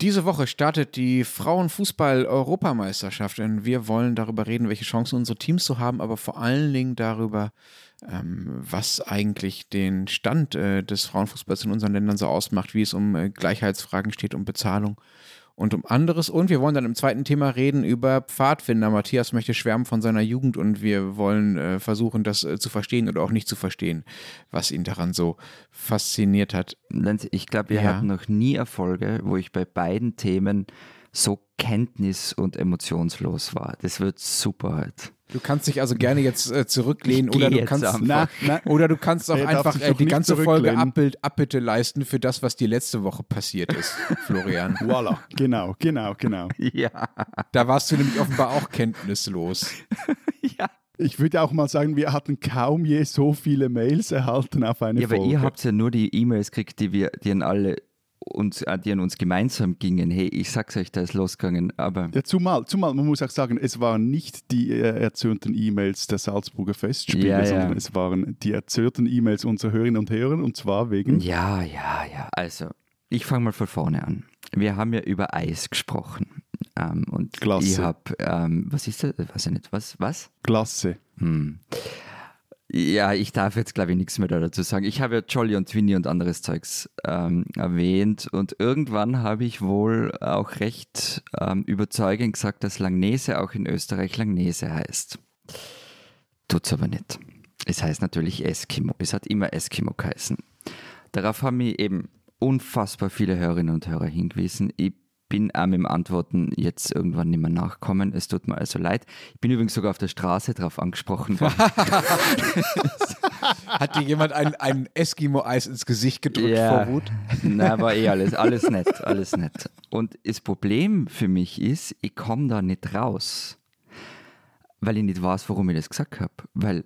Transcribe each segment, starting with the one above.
Diese Woche startet die Frauenfußball-Europameisterschaft und wir wollen darüber reden, welche Chancen unsere Teams so haben, aber vor allen Dingen darüber, ähm, was eigentlich den Stand äh, des Frauenfußballs in unseren Ländern so ausmacht, wie es um äh, Gleichheitsfragen steht, um Bezahlung und um anderes. Und wir wollen dann im zweiten Thema reden über Pfadfinder. Matthias möchte schwärmen von seiner Jugend und wir wollen äh, versuchen, das äh, zu verstehen oder auch nicht zu verstehen, was ihn daran so fasziniert hat. Lenz, Ich glaube, wir Ja. hatten noch nie Erfolge, wo ich bei beiden Themen so kenntnis- und emotionslos war. Das wird super heute. Du kannst dich also gerne jetzt äh, zurücklehnen oder du kannst einfach. Na, na, oder du kannst auch darf einfach äh, die ganze Folge. Abbild, Abbitte leisten für das, was die letzte Woche passiert ist, Florian. voilà. Genau, genau, genau. Ja. Da warst du nämlich offenbar auch kenntnislos. ja. Ich würde auch mal sagen, wir hatten kaum je so viele Mails erhalten auf eine Ja, aber Folge. ihr habt ja nur die E-Mails gekriegt, die wir, die an alle uns, äh, die an uns gemeinsam gingen. Hey, ich sag's euch, da ist losgegangen, aber ja, zumal, zumal, man muss auch sagen, es waren nicht die äh, erzürnten E-Mails der Salzburger Festspiele, Ja, ja. sondern es waren die erzürnten E-Mails unserer Hörerinnen und Hörer und zwar wegen Ja, ja, ja. Also, ich fange mal von vorne an. Wir haben ja über Eis gesprochen. Ähm, und Klasse. ich habe, ähm, was ist das? Weiß ich nicht. Was? Was? Klasse. Hm. Ja, ich darf jetzt, glaube ich, nichts mehr da dazu sagen. Ich habe ja Jolly und Twinny und anderes Zeugs ähm, erwähnt und irgendwann habe ich wohl auch recht ähm, überzeugend gesagt, dass Langnese auch in Österreich Langnese heißt. Tut's aber nicht. Es heißt natürlich Eskimo. Es hat immer Eskimo geheißen. Darauf haben mir eben unfassbar viele Hörerinnen und Hörer hingewiesen. Ich bin auch mit dem Antworten jetzt irgendwann nicht mehr nachkommen. Es tut mir also leid. Ich bin übrigens sogar auf der Straße drauf angesprochen worden. Hat dir jemand ein, ein Eskimo-Eis ins Gesicht gedrückt Ja. vor Wut? Nein, war eh alles, alles nett, alles nett. Und das Problem für mich ist, ich komme da nicht raus, weil ich nicht weiß, warum ich das gesagt habe. Weil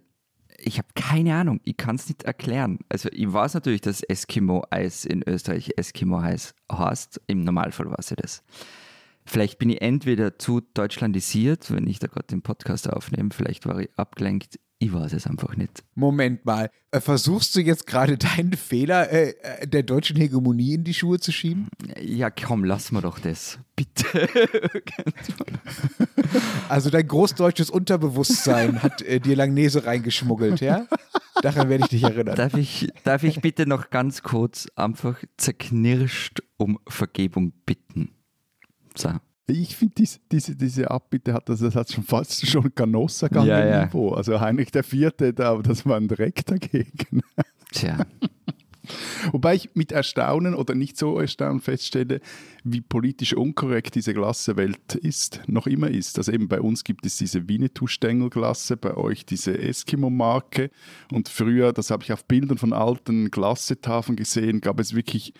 ich habe keine Ahnung, ich kann es nicht erklären. Also ich weiß natürlich, dass Eskimo-Eis in Österreich Eskimo-Eis heißt. Im Normalfall weiß ich das. Vielleicht bin ich entweder zu deutschlandisiert, wenn ich da gerade den Podcast aufnehme, vielleicht war ich abgelenkt, ich weiß es einfach nicht. Moment mal, äh, versuchst du jetzt gerade deinen Fehler äh, äh, der deutschen Hegemonie in die Schuhe zu schieben? Ja, komm, lass mal doch das. Bitte. Also dein großdeutsches Unterbewusstsein hat äh, dir Langnese reingeschmuggelt, ja? Daran werde ich dich erinnern. Darf ich, darf ich bitte noch ganz kurz einfach zerknirscht um Vergebung bitten? So. Ich finde, dies, diese, diese Abbitte hat das, das hat schon fast schon Canossa Ja, ja. Niveau. Also Heinrich der Vierte, da, das war ein Dreck dagegen. Tja. Wobei ich mit Erstaunen oder nicht so Erstaunen feststelle, wie politisch unkorrekt diese Glassewelt ist, noch immer ist. Also eben bei uns gibt es diese Winnetou-Stängelglasse, bei euch diese Eskimo-Marke. Und früher, das habe ich auf Bildern von alten Glassetafeln gesehen, gab es wirklich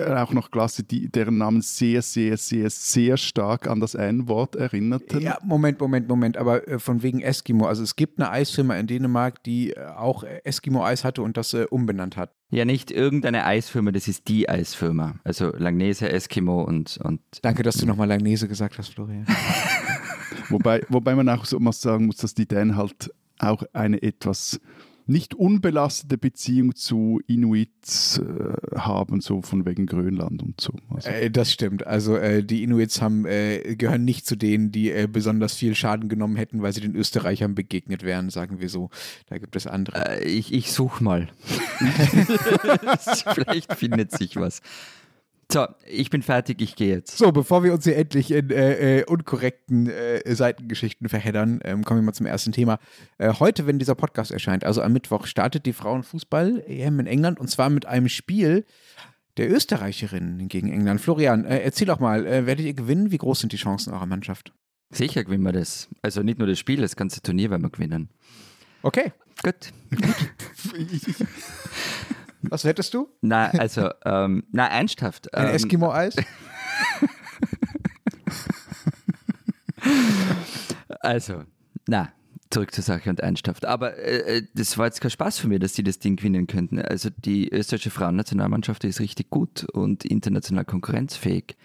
auch noch Glasse, die, deren Namen sehr, sehr, sehr, sehr stark an das N-Wort erinnerten. Ja, Moment, Moment, Moment, aber äh, von wegen Eskimo. Also es gibt eine Eisfirma in Dänemark, die äh, auch äh, Eskimo-Eis hatte und das äh, umbenannt hat. Ja, nicht irgendeine Eisfirma, das ist die Eisfirma. Also Langnese, Eskimo und, und Danke, dass du nochmal Langnese gesagt hast, Florian. Wobei, wobei man auch so mal sagen muss, dass die Dänen halt auch eine etwas nicht unbelastete Beziehung zu Inuits äh, haben, so von wegen Grönland und so. Also, Äh, das stimmt. Also äh, die Inuits haben, äh, gehören nicht zu denen, die äh, besonders viel Schaden genommen hätten, weil sie den Österreichern begegnet wären, sagen wir so. Da gibt es andere. äh, ich, ich such mal. Vielleicht findet sich was. So, ich bin fertig, ich gehe jetzt. So, bevor wir uns hier endlich in äh, äh, unkorrekten äh, Seitengeschichten verheddern, ähm, kommen wir mal zum ersten Thema. Äh, heute, wenn dieser Podcast erscheint, also am Mittwoch, startet die Frauenfußball-EM in England und zwar mit einem Spiel der Österreicherinnen gegen England. Florian, äh, erzähl doch mal, äh, werdet ihr gewinnen? Wie groß sind die Chancen eurer Mannschaft? Sicher gewinnen wir das. Also nicht nur das Spiel, das ganze Turnier werden wir gewinnen. Okay, Gut. was hättest du? Na, also, ähm, na, ernsthaft. Ein ähm, Eskimo-Eis? Also, na, Zurück zur Sache und Einstaft. Aber äh, das war jetzt kein Spaß für mich, dass die das Ding gewinnen könnten. Also die österreichische Frauennationalmannschaft ist richtig gut und international konkurrenzfähig.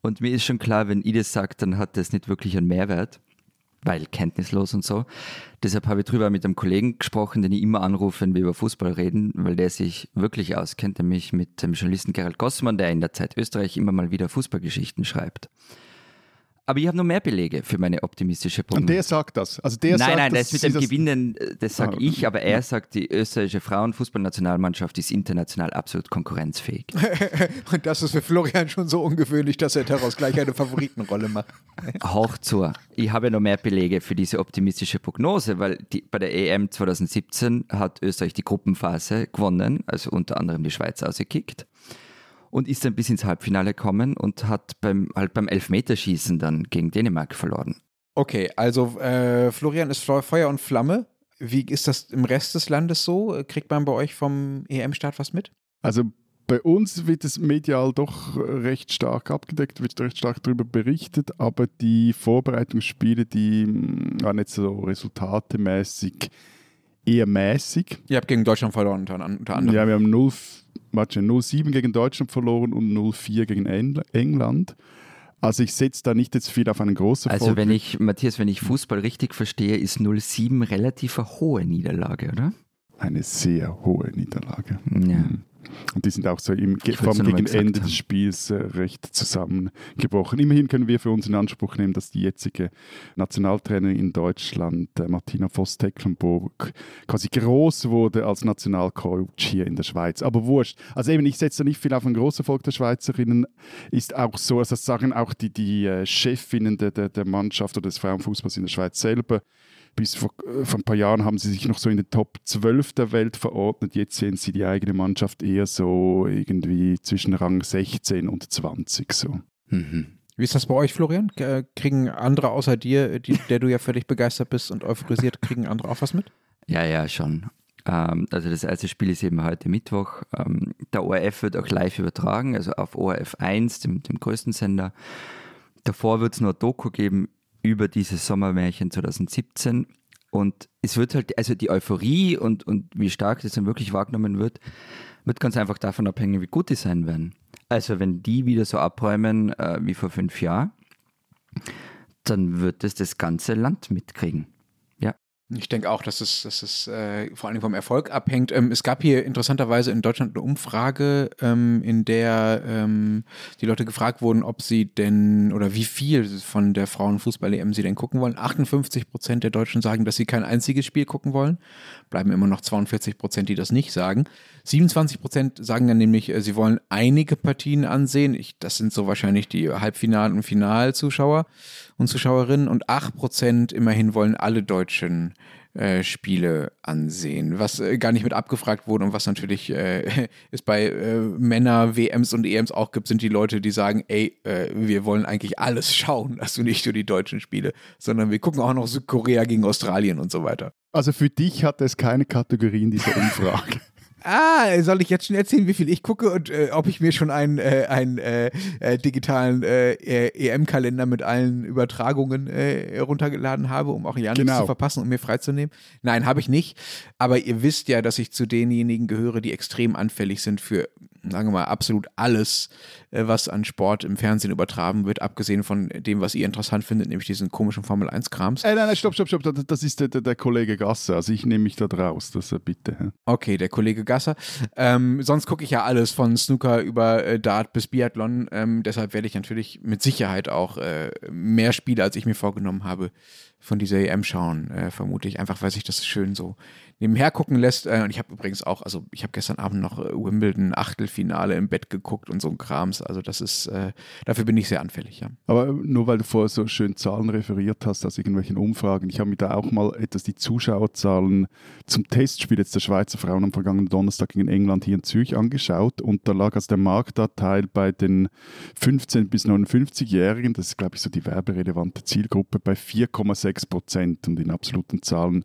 Und mir ist schon klar, wenn ich das sage, dann hat das nicht wirklich einen Mehrwert, weil kenntnislos und so. Deshalb habe ich drüber mit einem Kollegen gesprochen, den ich immer anrufe, wenn wir über Fußball reden, weil der sich wirklich auskennt, nämlich mit dem Journalisten Gerald Gossmann, der in der Zeit Österreich immer mal wieder Fußballgeschichten schreibt. Aber ich habe noch mehr Belege für meine optimistische Prognose. Und der sagt das? Also der nein, sagt, nein, das mit dem Gewinnen, äh, das sage ah, ich, aber er sagt, die österreichische Frauenfußballnationalmannschaft ist international absolut konkurrenzfähig. Und das ist für Florian schon so ungewöhnlich, dass er daraus gleich eine Favoritenrolle macht. Hauch zu. Ich habe noch mehr Belege für diese optimistische Prognose, weil die, bei der EM 2017 hat Österreich die Gruppenphase gewonnen, also unter anderem die Schweiz ausgekickt und ist dann bis ins Halbfinale gekommen und hat beim, halt beim Elfmeterschießen dann gegen Dänemark verloren. Okay, also äh, Florian ist Feuer und Flamme. Wie ist das im Rest des Landes so? Kriegt man bei euch vom EM-Start was mit? Also bei uns wird es medial doch recht stark abgedeckt, wird recht stark darüber berichtet, aber die Vorbereitungsspiele, die hm, waren nicht so resultatemäßig eher mäßig. Ihr habt gegen Deutschland verloren unter, unter anderem. Ja, wir haben 0 0-7 gegen Deutschland verloren und 0-4 gegen England. Also ich setze da nicht jetzt viel auf einen großen Also wenn ich, Matthias, wenn ich Fußball richtig verstehe, ist 0-7 relativ eine hohe Niederlage, oder? Eine sehr hohe Niederlage. Ja. Mhm. Und die sind auch so im, vor allem gegen Ende haben. des Spiels äh, recht zusammengebrochen. Immerhin können wir für uns in Anspruch nehmen, dass die jetzige Nationaltrainerin in Deutschland, äh, Martina Voss-Tecklenburg, quasi groß wurde als Nationalcoach hier in der Schweiz. Aber wurscht. Also eben, ich setze da nicht viel auf einen großen Volk der Schweizerinnen. Ist auch so, also das sagen auch die, die äh, Chefinnen der, der, der Mannschaft oder des Frauenfußballs in der Schweiz selber bis vor, äh, vor, ein paar Jahren haben sie sich noch so in den Top 12 der Welt verordnet. Jetzt sehen sie die eigene Mannschaft eher so irgendwie zwischen Rang 16 und 20 so. Mhm. Wie ist das bei euch, Florian? Kriegen andere außer dir, die, der du ja völlig begeistert bist und euphorisiert, kriegen andere auch was mit? Ja, ja, schon. Ähm, also das erste Spiel ist eben heute Mittwoch. Ähm, der ORF wird auch live übertragen, also auf ORF 1, dem, dem größten Sender. Davor wird es nur Doku geben über dieses Sommermärchen 2017. Und es wird halt, also die Euphorie und, und wie stark das dann wirklich wahrgenommen wird, wird ganz einfach davon abhängen, wie gut die sein werden. Also wenn die wieder so abräumen äh, wie vor fünf Jahren, dann wird es das ganze Land mitkriegen. Ich denke auch, dass es, dass es äh, vor allem vom Erfolg abhängt. Ähm, es gab hier interessanterweise in Deutschland eine Umfrage, ähm, in der ähm, die Leute gefragt wurden, ob sie denn oder wie viel von der Frauenfußball-EM sie denn gucken wollen. 58 Prozent der Deutschen sagen, dass sie kein einziges Spiel gucken wollen. Bleiben immer noch 42 Prozent, die das nicht sagen. 27 Prozent sagen dann nämlich, äh, sie wollen einige Partien ansehen. Ich, das sind so wahrscheinlich die Halbfinal- und Finalzuschauer und Zuschauerinnen. Und 8 Prozent immerhin wollen alle Deutschen äh, Spiele ansehen, was äh, gar nicht mit abgefragt wurde und was natürlich äh, es bei äh, Männer, WMs und EMs auch gibt, sind die Leute, die sagen, ey, äh, wir wollen eigentlich alles schauen, also nicht nur die deutschen Spiele, sondern wir gucken auch noch Südkorea gegen Australien und so weiter. Also für dich hat es keine Kategorie in dieser Umfrage. Ah, soll ich jetzt schon erzählen, wie viel ich gucke und äh, ob ich mir schon einen, äh, einen äh, äh digitalen äh, EM-Kalender mit allen Übertragungen äh, heruntergeladen habe, um auch ja nichts genau. zu verpassen und mir freizunehmen? Nein, habe ich nicht. Aber ihr wisst ja, dass ich zu denjenigen gehöre, die extrem anfällig sind für sagen wir mal, absolut alles, äh, was an Sport im Fernsehen übertragen wird, abgesehen von dem, was ihr interessant findet, nämlich diesen komischen Formel-1-Krams. Äh, nein, nein, stopp, stopp, stopp, das ist der, der, Kollege Gasser, also ich nehme mich da raus, das bitte. Okay, der Kollege Gasser. Ähm, sonst gucke ich ja alles von Snooker über äh, Dart bis Biathlon, ähm, deshalb werde ich natürlich mit Sicherheit auch äh, mehr Spiele, als ich mir vorgenommen habe, von dieser EM schauen, äh, vermute ich, einfach weil sich das schön so nebenher gucken lässt. Äh, und ich habe übrigens auch, also ich habe gestern Abend noch äh, Wimbledon Achtelfinale im Bett geguckt und so ein Krams. Also das ist, äh, dafür bin ich sehr anfällig, ja. Aber nur weil du vorher so schön Zahlen referiert hast aus irgendwelchen Umfragen, ich habe mir da auch mal etwas die Zuschauerzahlen zum Testspiel jetzt der Schweizer Frauen am vergangenen Donnerstag gegen England hier in Zürich angeschaut und da lag also der Marktanteil bei den 15- bis 59-Jährigen, das ist glaube ich so die werberelevante Zielgruppe, bei 4,6 Prozent und in absoluten Zahlen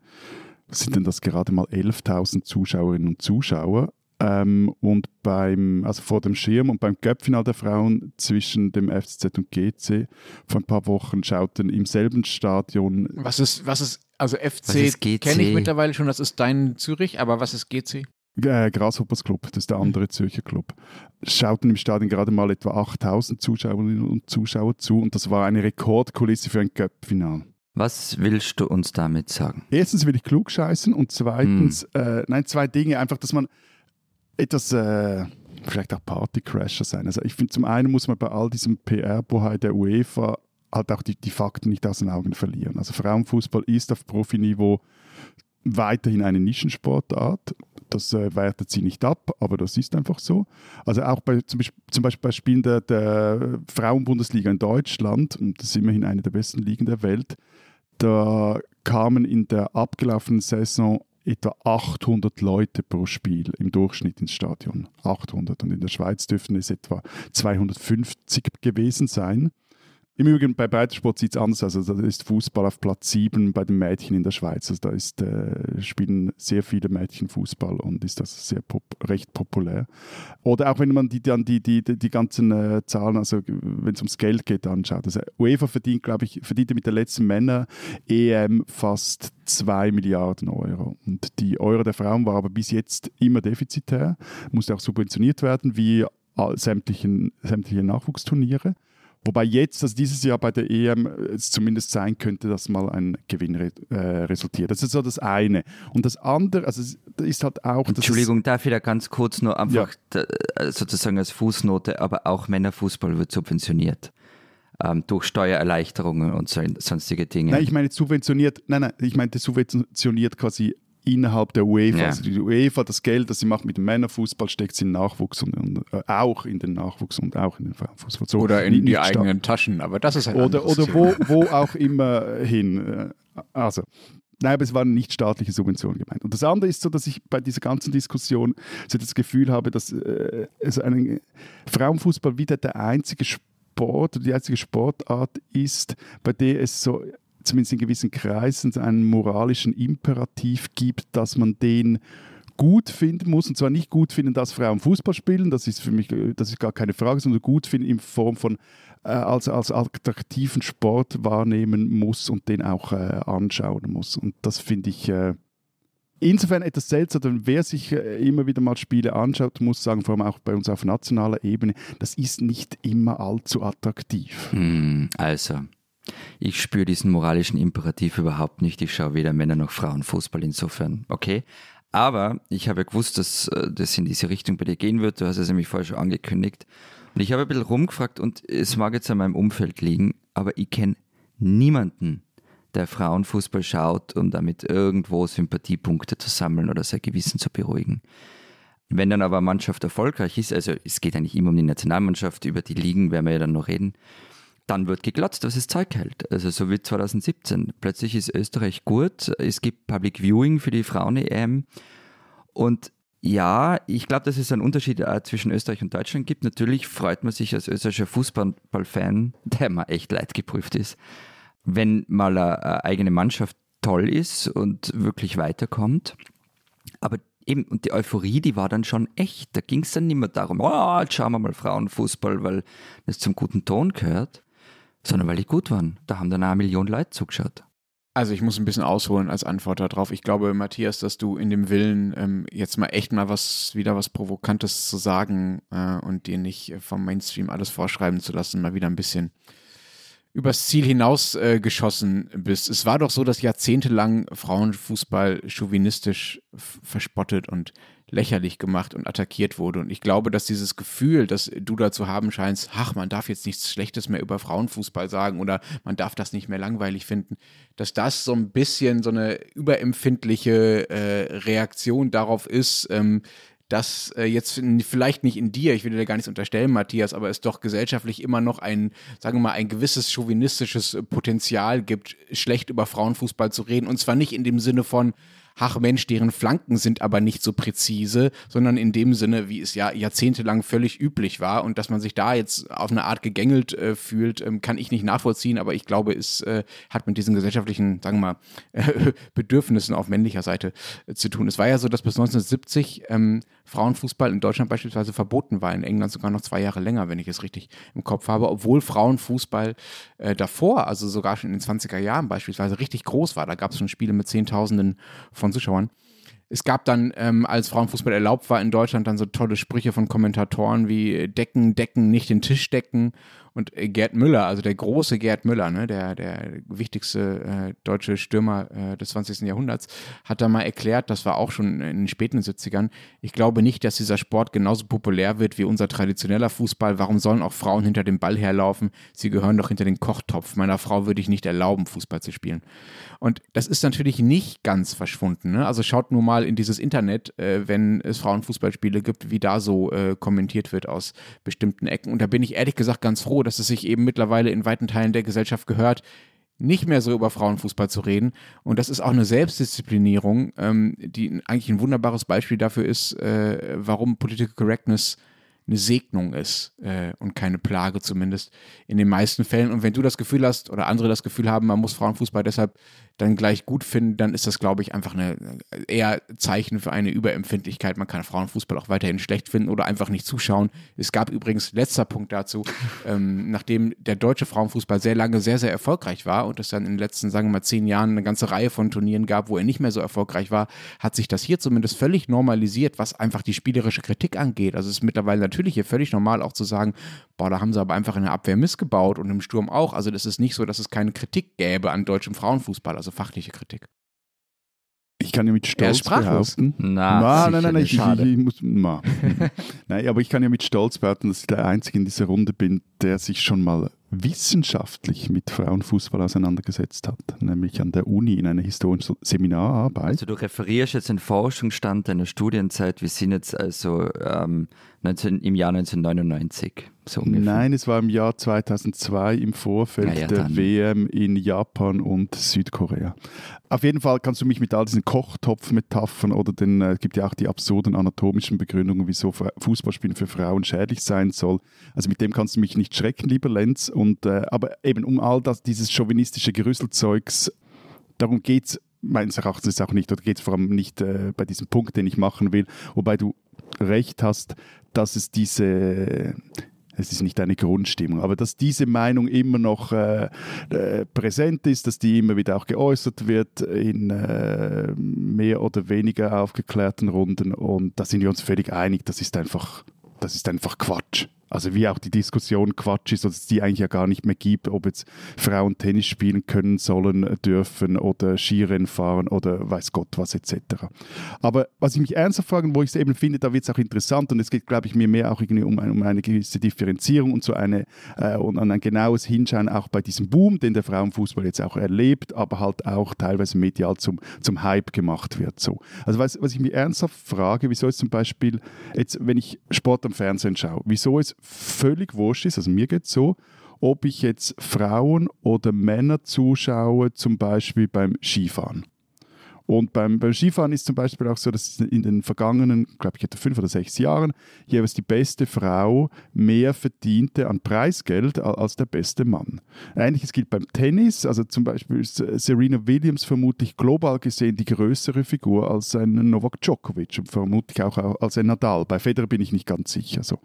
sind denn das gerade mal 11.000 Zuschauerinnen und Zuschauer. Ähm, und beim, also vor dem Schirm und beim Göppfinal der Frauen zwischen dem FCZ und GC vor ein paar Wochen schauten im selben Stadion. Was ist, was ist Also FC kenne ich mittlerweile schon, das ist dein Zürich, aber was ist GC? Äh, Grasshoppers Club, das ist der andere Zürcher Club. Schauten im Stadion gerade mal etwa 8000 Zuschauerinnen und Zuschauer zu und das war eine Rekordkulisse für ein Cup-Final. Was willst du uns damit sagen? Erstens will ich klug scheißen und zweitens, hm. äh, nein, zwei Dinge, einfach, dass man etwas, äh, vielleicht auch Partycrasher sein. Also ich finde, zum einen muss man bei all diesem PR-Bohai der UEFA halt auch die, die Fakten nicht aus den Augen verlieren. Also Frauenfußball ist auf Profiniveau weiterhin eine Nischensportart. Das äh, wertet sie nicht ab, aber das ist einfach so. Also auch bei, zum, Beispiel, zum Beispiel bei Spielen der, der Frauenbundesliga in Deutschland, und das ist immerhin eine der besten Ligen der Welt, da kamen in der abgelaufenen Saison etwa 800 Leute pro Spiel im Durchschnitt ins Stadion. 800. Und in der Schweiz dürften es etwa 250 gewesen sein. Im Übrigen bei Breitensport sieht es anders aus. Also da ist Fußball auf Platz 7 bei den Mädchen in der Schweiz. Also da ist, äh, spielen sehr viele Mädchen Fußball und ist das sehr pop recht populär. Oder auch wenn man die, dann die, die, die, ganzen äh, Zahlen, also wenn es ums Geld geht, anschaut. Also UEFA verdient, glaube ich, verdiente mit der letzten Männer-EM fast 2 Milliarden Euro. Und die Euro der Frauen war aber bis jetzt immer defizitär, musste auch subventioniert werden, wie sämtlichen, sämtliche Nachwuchsturniere. Wobei jetzt, also dieses Jahr bei der EM, es zumindest sein könnte, dass mal ein Gewinn re äh, resultiert. Das ist so das eine. Und das andere, also ist halt auch. Entschuldigung, darf ich da ganz kurz nur einfach ja. Äh, sozusagen als Fußnote, aber auch Männerfußball wird subventioniert. Ähm, durch Steuererleichterungen und so, sonstige Dinge. Nein, ich meine subventioniert, nein, nein, ich meine subventioniert quasi innerhalb der UEFA. Ja. Also die UEFA, das Geld, das sie macht mit dem Männerfußball, steckt sie in den Nachwuchs und, und äh, auch in den Nachwuchs und auch in den Frauenfußball. So, oder in die eigenen Taschen, aber das ist halt Oder, oder wo, wo auch immer hin. Äh, also, Nein, aber es waren nicht staatliche Subventionen gemeint. Und das andere ist so, dass ich bei dieser ganzen Diskussion so das Gefühl habe, dass äh, also ein Frauenfußball wieder der einzige Sport oder die einzige Sportart ist, bei der es so zumindest in gewissen Kreisen einen moralischen Imperativ gibt, dass man den gut finden muss. Und zwar nicht gut finden, dass Frauen Fußball spielen, das ist für mich das ist gar keine Frage, sondern gut finden in Form von äh, als, als attraktiven Sport wahrnehmen muss und den auch äh, anschauen muss. Und das finde ich äh, insofern etwas seltsam, denn wer sich äh, immer wieder mal Spiele anschaut, muss sagen, vor allem auch bei uns auf nationaler Ebene, das ist nicht immer allzu attraktiv. Hm, also, ich spüre diesen moralischen Imperativ überhaupt nicht. Ich schaue weder Männer noch Frauen Fußball insofern. Okay. Aber ich habe ja gewusst, dass äh, das in diese Richtung bei dir gehen wird. Du hast es nämlich vorher schon angekündigt. Und ich habe ein bisschen rumgefragt und es mag jetzt an meinem Umfeld liegen, aber ich kenne niemanden, der Frauenfußball schaut, um damit irgendwo Sympathiepunkte zu sammeln oder sein Gewissen zu beruhigen. Wenn dann aber eine Mannschaft erfolgreich ist, also es geht eigentlich immer um die Nationalmannschaft, über die Ligen werden wir ja dann noch reden, dann wird geglotzt, was es Zeug hält. Also so wie 2017. Plötzlich ist Österreich gut, es gibt Public Viewing für die Frauen-EM und ja, ich glaube, dass es einen Unterschied äh, zwischen Österreich und Deutschland gibt. Natürlich freut man sich als österreichischer Fußballfan, der mal echt leidgeprüft ist, wenn mal eine eigene Mannschaft toll ist und wirklich weiterkommt. Aber eben, und die Euphorie, die war dann schon echt. Da ging es dann nicht mehr darum, oh, jetzt schauen wir mal Frauenfußball, weil das zum guten Ton gehört, sondern weil die gut waren. Da haben dann eine Million Leute zugeschaut. Also ich muss ein bisschen ausholen als Antwort darauf. Ich glaube, Matthias, dass du in dem Willen, ähm, jetzt mal echt mal was, wieder was Provokantes zu sagen äh, und dir nicht vom Mainstream alles vorschreiben zu lassen, mal wieder ein bisschen übers Ziel hinaus äh, geschossen bist. Es war doch so, dass jahrzehntelang Frauenfußball chauvinistisch verspottet und lächerlich gemacht und attackiert wurde. Und ich glaube, dass dieses Gefühl, das du da zu haben scheinst, ach, man darf jetzt nichts Schlechtes mehr über Frauenfußball sagen oder man darf das nicht mehr langweilig finden, dass das so ein bisschen so eine überempfindliche äh, Reaktion darauf ist, ähm, dass äh, jetzt vielleicht nicht in dir, ich will dir gar nichts unterstellen, Matthias, aber es doch gesellschaftlich immer noch ein, sagen wir mal, ein gewisses chauvinistisches Potenzial gibt, schlecht über Frauenfußball zu reden. Und zwar nicht in dem Sinne von, ach Mensch, deren Flanken sind aber nicht so präzise, sondern in dem Sinne, wie es ja jahrzehntelang völlig üblich war und dass man sich da jetzt auf eine Art gegängelt äh, fühlt, ähm, kann ich nicht nachvollziehen, aber ich glaube, es äh, hat mit diesen gesellschaftlichen, sagen wir mal, äh, Bedürfnissen auf männlicher Seite äh, zu tun. Es war ja so, dass bis 1970 ähm, Frauenfußball in Deutschland beispielsweise verboten war, in England sogar noch zwei Jahre länger, wenn ich es richtig im Kopf habe, obwohl Frauenfußball äh, davor, also sogar schon in den 20er Jahren beispielsweise, richtig groß war. Da gab es schon Spiele mit Zehntausenden von Zuschauern. Es gab dann, ähm, als Frauenfußball erlaubt war in Deutschland, dann so tolle Sprüche von Kommentatoren wie Decken, Decken, nicht den Tisch decken und äh, Gerd Müller, also der große Gerd Müller, ne, der, der wichtigste äh, deutsche Stürmer äh, des 20. Jahrhunderts, hat da mal erklärt, das war auch schon in den späten 70ern, ich glaube nicht, dass dieser Sport genauso populär wird wie unser traditioneller Fußball. Warum sollen auch Frauen hinter dem Ball herlaufen? Sie gehören doch hinter den Kochtopf. Meiner Frau würde ich nicht erlauben, Fußball zu spielen. Und das ist natürlich nicht ganz verschwunden. Ne? Also schaut nur mal in dieses Internet, äh, wenn es Frauenfußballspiele gibt, wie da so äh, kommentiert wird aus bestimmten Ecken. Und da bin ich ehrlich gesagt ganz froh, dass es sich eben mittlerweile in weiten Teilen der Gesellschaft gehört, nicht mehr so über Frauenfußball zu reden. Und das ist auch eine Selbstdisziplinierung, ähm, die eigentlich ein wunderbares Beispiel dafür ist, äh, warum Political Correctness eine Segnung ist äh, und keine Plage zumindest in den meisten Fällen. Und wenn du das Gefühl hast oder andere das Gefühl haben, man muss Frauenfußball deshalb dann gleich gut finden, dann ist das, glaube ich, einfach eine eher Zeichen für eine Überempfindlichkeit. Man kann Frauenfußball auch weiterhin schlecht finden oder einfach nicht zuschauen. Es gab übrigens, letzter Punkt dazu, ähm, nachdem der deutsche Frauenfußball sehr lange sehr, sehr erfolgreich war und es dann in den letzten, sagen wir mal, zehn Jahren eine ganze Reihe von Turnieren gab, wo er nicht mehr so erfolgreich war, hat sich das hier zumindest völlig normalisiert, was einfach die spielerische Kritik angeht. Also es ist mittlerweile natürlich hier völlig normal auch zu sagen, boah, da haben sie aber einfach in der Abwehr missgebaut und im Sturm auch. Also das ist nicht so, dass es keine Kritik gäbe an deutschem Frauenfußball also fachliche Kritik. Ich kann ja mit Stolz behaupten. Na, nein, nein, nein, ich, ich, ich muss, na. nein, aber ich kann ja mit Stolz behaupten, dass ich der Einzige in dieser Runde bin, der sich schon mal wissenschaftlich mit Frauenfußball auseinandergesetzt hat, nämlich an der Uni in einer historischen Seminararbeit. Also du referierst jetzt den Forschungsstand deiner Studienzeit, wir sind jetzt also ähm, 19, im Jahr 1999. So Nein, es war im Jahr 2002 im Vorfeld ja, ja, der. WM in Japan und Südkorea. Auf jeden Fall kannst du mich mit all diesen Kochtopf-Metaphern oder den, äh, es gibt ja auch die absurden anatomischen Begründungen, wieso Fußballspielen für Frauen schädlich sein soll. Also mit dem kannst du mich nicht schrecken, lieber Lenz. Und, äh, aber eben um all das, dieses chauvinistische Gerüsselzeugs, darum geht es meines Erachtens auch nicht, oder geht es vor allem nicht äh, bei diesem Punkt, den ich machen will, wobei du recht hast, dass es diese es ist nicht eine Grundstimmung, aber dass diese Meinung immer noch äh, äh, präsent ist, dass die immer wieder auch geäußert wird in äh, mehr oder weniger aufgeklärten Runden und da sind wir uns völlig einig, das ist einfach, das ist einfach Quatsch. Also wie auch die Diskussion Quatsch ist, dass es die eigentlich ja gar nicht mehr gibt, ob jetzt Frauen Tennis spielen können, sollen, dürfen oder Skirennen fahren oder weiß Gott was etc. Aber was ich mich ernsthaft frage, wo ich es eben finde, da wird es auch interessant und es geht, glaube ich, mir mehr auch irgendwie um, um eine gewisse Differenzierung und so eine äh, und an ein genaues Hinschauen auch bei diesem Boom, den der Frauenfußball jetzt auch erlebt, aber halt auch teilweise medial zum, zum Hype gemacht wird. So. Also was, was ich mich ernsthaft frage, wieso ist zum Beispiel jetzt, wenn ich Sport am Fernsehen schaue, wieso ist völlig wurscht ist, also mir geht es so, ob ich jetzt Frauen oder Männer zuschaue, zum Beispiel beim Skifahren. Und beim, beim Skifahren ist zum Beispiel auch so, dass in den vergangenen, glaube ich, etwa fünf oder sechs Jahren jeweils die beste Frau mehr verdiente an Preisgeld als der beste Mann. Ähnliches gilt beim Tennis. Also zum Beispiel ist Serena Williams vermutlich global gesehen die größere Figur als ein Novak Djokovic und vermutlich auch als ein Nadal. Bei Federer bin ich nicht ganz sicher. So.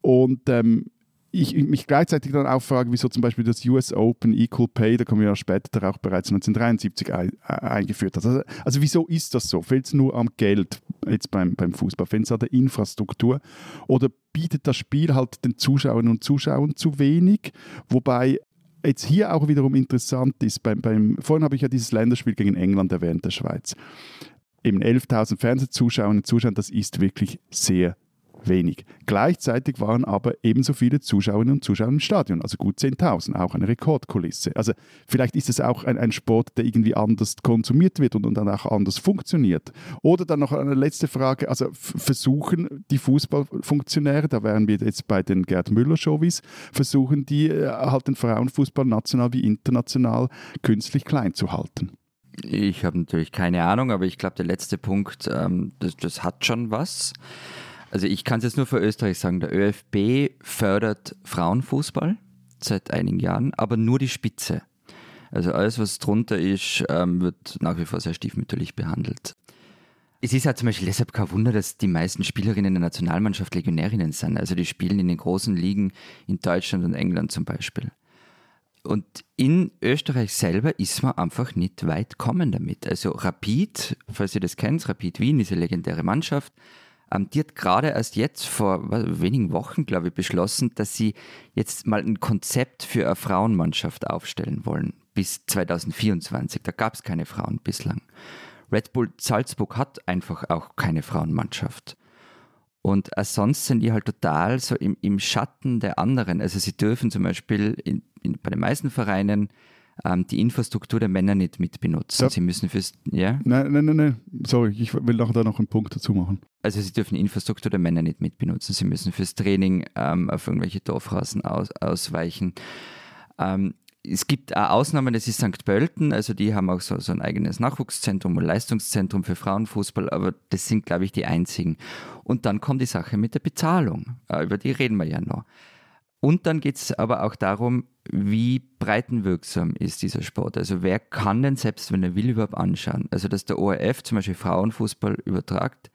Und ähm, ich mich gleichzeitig dann auch frage, wieso zum Beispiel das US Open Equal Pay, da kommen wir ja später auch bereits 1973 ein, äh, eingeführt hat. Also, also, wieso ist das so? Fehlt es nur am Geld jetzt beim, beim Fußball? Fehlt es an der Infrastruktur? Oder bietet das Spiel halt den Zuschauerinnen und Zuschauern zu wenig? Wobei jetzt hier auch wiederum interessant ist, beim, beim, vorhin habe ich ja dieses Länderspiel gegen England erwähnt, der Schweiz. Eben 11.000 Fernsehzuschauerinnen und Zuschauer, das ist wirklich sehr wenig. Gleichzeitig waren aber ebenso viele Zuschauerinnen und Zuschauer im Stadion, also gut 10.000, auch eine Rekordkulisse. Also vielleicht ist es auch ein, ein Sport, der irgendwie anders konsumiert wird und, und dann auch anders funktioniert. Oder dann noch eine letzte Frage, also versuchen die Fußballfunktionäre, da wären wir jetzt bei den Gerd Müller-Showies, versuchen die äh, halt den Frauenfußball national wie international künstlich klein zu halten. Ich habe natürlich keine Ahnung, aber ich glaube, der letzte Punkt, ähm, das, das hat schon was. Also ich kann es jetzt nur für Österreich sagen, der ÖFB fördert Frauenfußball seit einigen Jahren, aber nur die Spitze. Also alles, was drunter ist, ähm, wird nach wie vor sehr stiefmütterlich behandelt. Es ist ja zum Beispiel deshalb kein Wunder, dass die meisten Spielerinnen der Nationalmannschaft Legionärinnen sind. Also die spielen in den großen Ligen in Deutschland und England zum Beispiel. Und in Österreich selber ist man einfach nicht weit kommen damit. Also Rapid, falls ihr das kennt, Rapid Wien, diese legendäre Mannschaft, die hat gerade erst jetzt vor wenigen Wochen, glaube ich, beschlossen, dass sie jetzt mal ein Konzept für eine Frauenmannschaft aufstellen wollen bis 2024. Da gab es keine Frauen bislang. Red Bull Salzburg hat einfach auch keine Frauenmannschaft. Und sonst sind die halt total so im, im Schatten der anderen. Also sie dürfen zum Beispiel in, in, bei den meisten Vereinen ähm, die Infrastruktur der Männer nicht mitbenutzen. Ja. Sie müssen fürs. Ja? Nein, nein, nein, nein. Sorry, ich will nachher da noch einen Punkt dazu machen. Also sie dürfen die Infrastruktur der Männer nicht mitbenutzen. Sie müssen fürs Training ähm, auf irgendwelche Dorfrasen aus, ausweichen. Ähm, es gibt auch Ausnahmen, das ist St. Pölten, also die haben auch so, so ein eigenes Nachwuchszentrum und Leistungszentrum für Frauenfußball, aber das sind, glaube ich, die einzigen. Und dann kommt die Sache mit der Bezahlung, äh, über die reden wir ja noch. Und dann geht es aber auch darum, wie breitenwirksam ist dieser Sport. Also wer kann denn selbst, wenn er will, überhaupt anschauen? Also dass der ORF zum Beispiel Frauenfußball übertragt,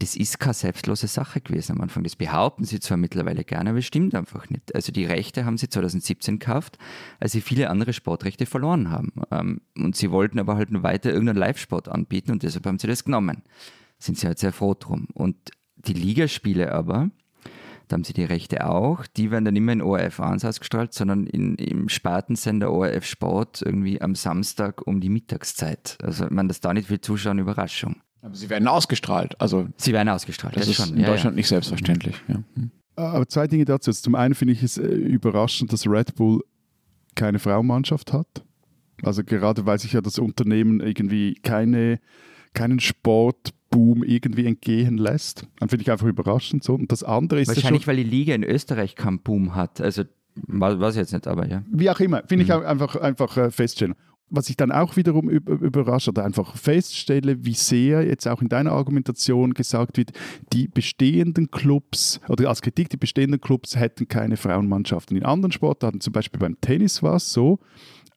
das ist keine selbstlose Sache gewesen am Anfang. Das behaupten sie zwar mittlerweile gerne, aber es stimmt einfach nicht. Also die Rechte haben sie 2017 gekauft, als sie viele andere Sportrechte verloren haben. Ähm, und sie wollten aber halt weiter irgendeinen Live-Sport anbieten und deshalb haben sie das genommen. Sind sie halt sehr froh drum. Und die Ligaspiele aber, da haben sie die Rechte auch, die werden dann immer in ORF 1 ausgestrahlt, sondern in, im Spartensender ORF Sport irgendwie am Samstag um die Mittagszeit. Also man das da nicht viel zuschauen, Überraschung. Aber sie werden ausgestrahlt. Also sie werden ausgestrahlt. Das, das ist schon. in ja, Deutschland ja. nicht selbstverständlich. Ja. Hm. Aber zwei Dinge dazu. Also zum einen finde ich es äh, überraschend, dass Red Bull keine Frauenmannschaft hat. Also gerade weil sich ja das Unternehmen irgendwie keine, keinen Sportboom irgendwie entgehen lässt. Dann finde ich einfach überraschend so. Und das andere ist wahrscheinlich, weil die Liga in Österreich keinen Boom hat. Also ich jetzt nicht, aber ja. Wie auch immer, finde mhm. ich einfach, einfach äh, feststellen was ich dann auch wiederum überrascht oder einfach feststelle, wie sehr jetzt auch in deiner Argumentation gesagt wird, die bestehenden Clubs oder als Kritik, die bestehenden Clubs hätten keine Frauenmannschaften. In anderen Sportarten, zum Beispiel beim Tennis war es so,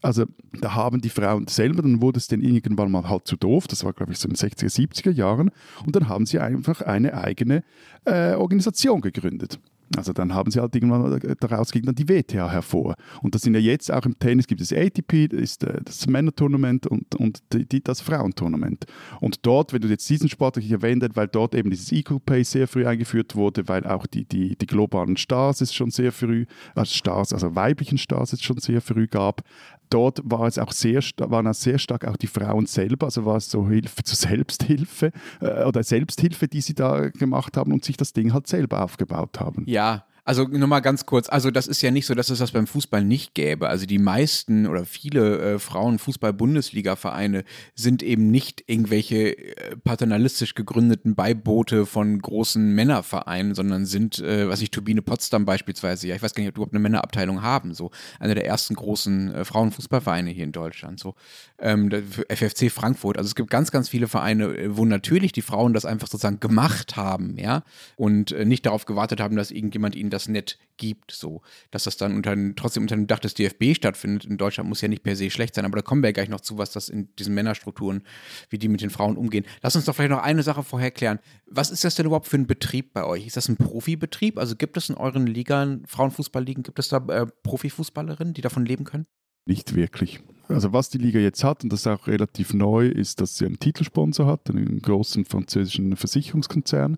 also da haben die Frauen selber, dann wurde es denen irgendwann mal halt zu doof, das war glaube ich so in den 60er, 70er Jahren, und dann haben sie einfach eine eigene äh, Organisation gegründet. Also dann haben sie halt irgendwann äh, daraus ging dann die WTA hervor. Und das sind ja jetzt auch im Tennis gibt es ATP, das ist äh, das Männertournament und, und die, das Frauentournament. Und dort, wenn du jetzt diesen Sport ich erwähnt hast, weil dort eben dieses Equal Pay sehr früh eingeführt wurde, weil auch die, die, die globalen Stars es schon sehr früh, also Stars, also weiblichen Stars es schon sehr früh gab, dort war es auch sehr, waren auch sehr stark auch die Frauen selber, also war es so Hilfe zur Selbsthilfe äh, oder Selbsthilfe, die sie da gemacht haben und sich das Ding halt selber aufgebaut haben. Ja, also nur mal ganz kurz, also das ist ja nicht so, dass es das beim Fußball nicht gäbe. Also die meisten oder viele äh, Frauen-Fußball-Bundesliga-Vereine sind eben nicht irgendwelche äh, paternalistisch gegründeten Beiboote von großen Männervereinen, sondern sind, äh, was ich, Turbine Potsdam beispielsweise, ja, ich weiß gar nicht, ob die überhaupt eine Männerabteilung haben, so einer der ersten großen äh, Frauenfußballvereine hier in Deutschland, so ähm, FFC Frankfurt. Also es gibt ganz, ganz viele Vereine, äh, wo natürlich die Frauen das einfach sozusagen gemacht haben, ja, und äh, nicht darauf gewartet haben, dass irgendjemand ihnen das nicht gibt, so. Dass das dann unter, trotzdem unter dem Dach des DFB stattfindet in Deutschland, muss ja nicht per se schlecht sein, aber da kommen wir ja gleich noch zu, was das in diesen Männerstrukturen, wie die mit den Frauen umgehen. Lass uns doch vielleicht noch eine Sache vorher klären. Was ist das denn überhaupt für ein Betrieb bei euch? Ist das ein Profibetrieb? Also gibt es in euren Ligen, Frauenfußballligen, gibt es da äh, Profifußballerinnen, die davon leben können? Nicht wirklich. Also was die Liga jetzt hat, und das ist auch relativ neu, ist, dass sie einen Titelsponsor hat, einen großen französischen Versicherungskonzern.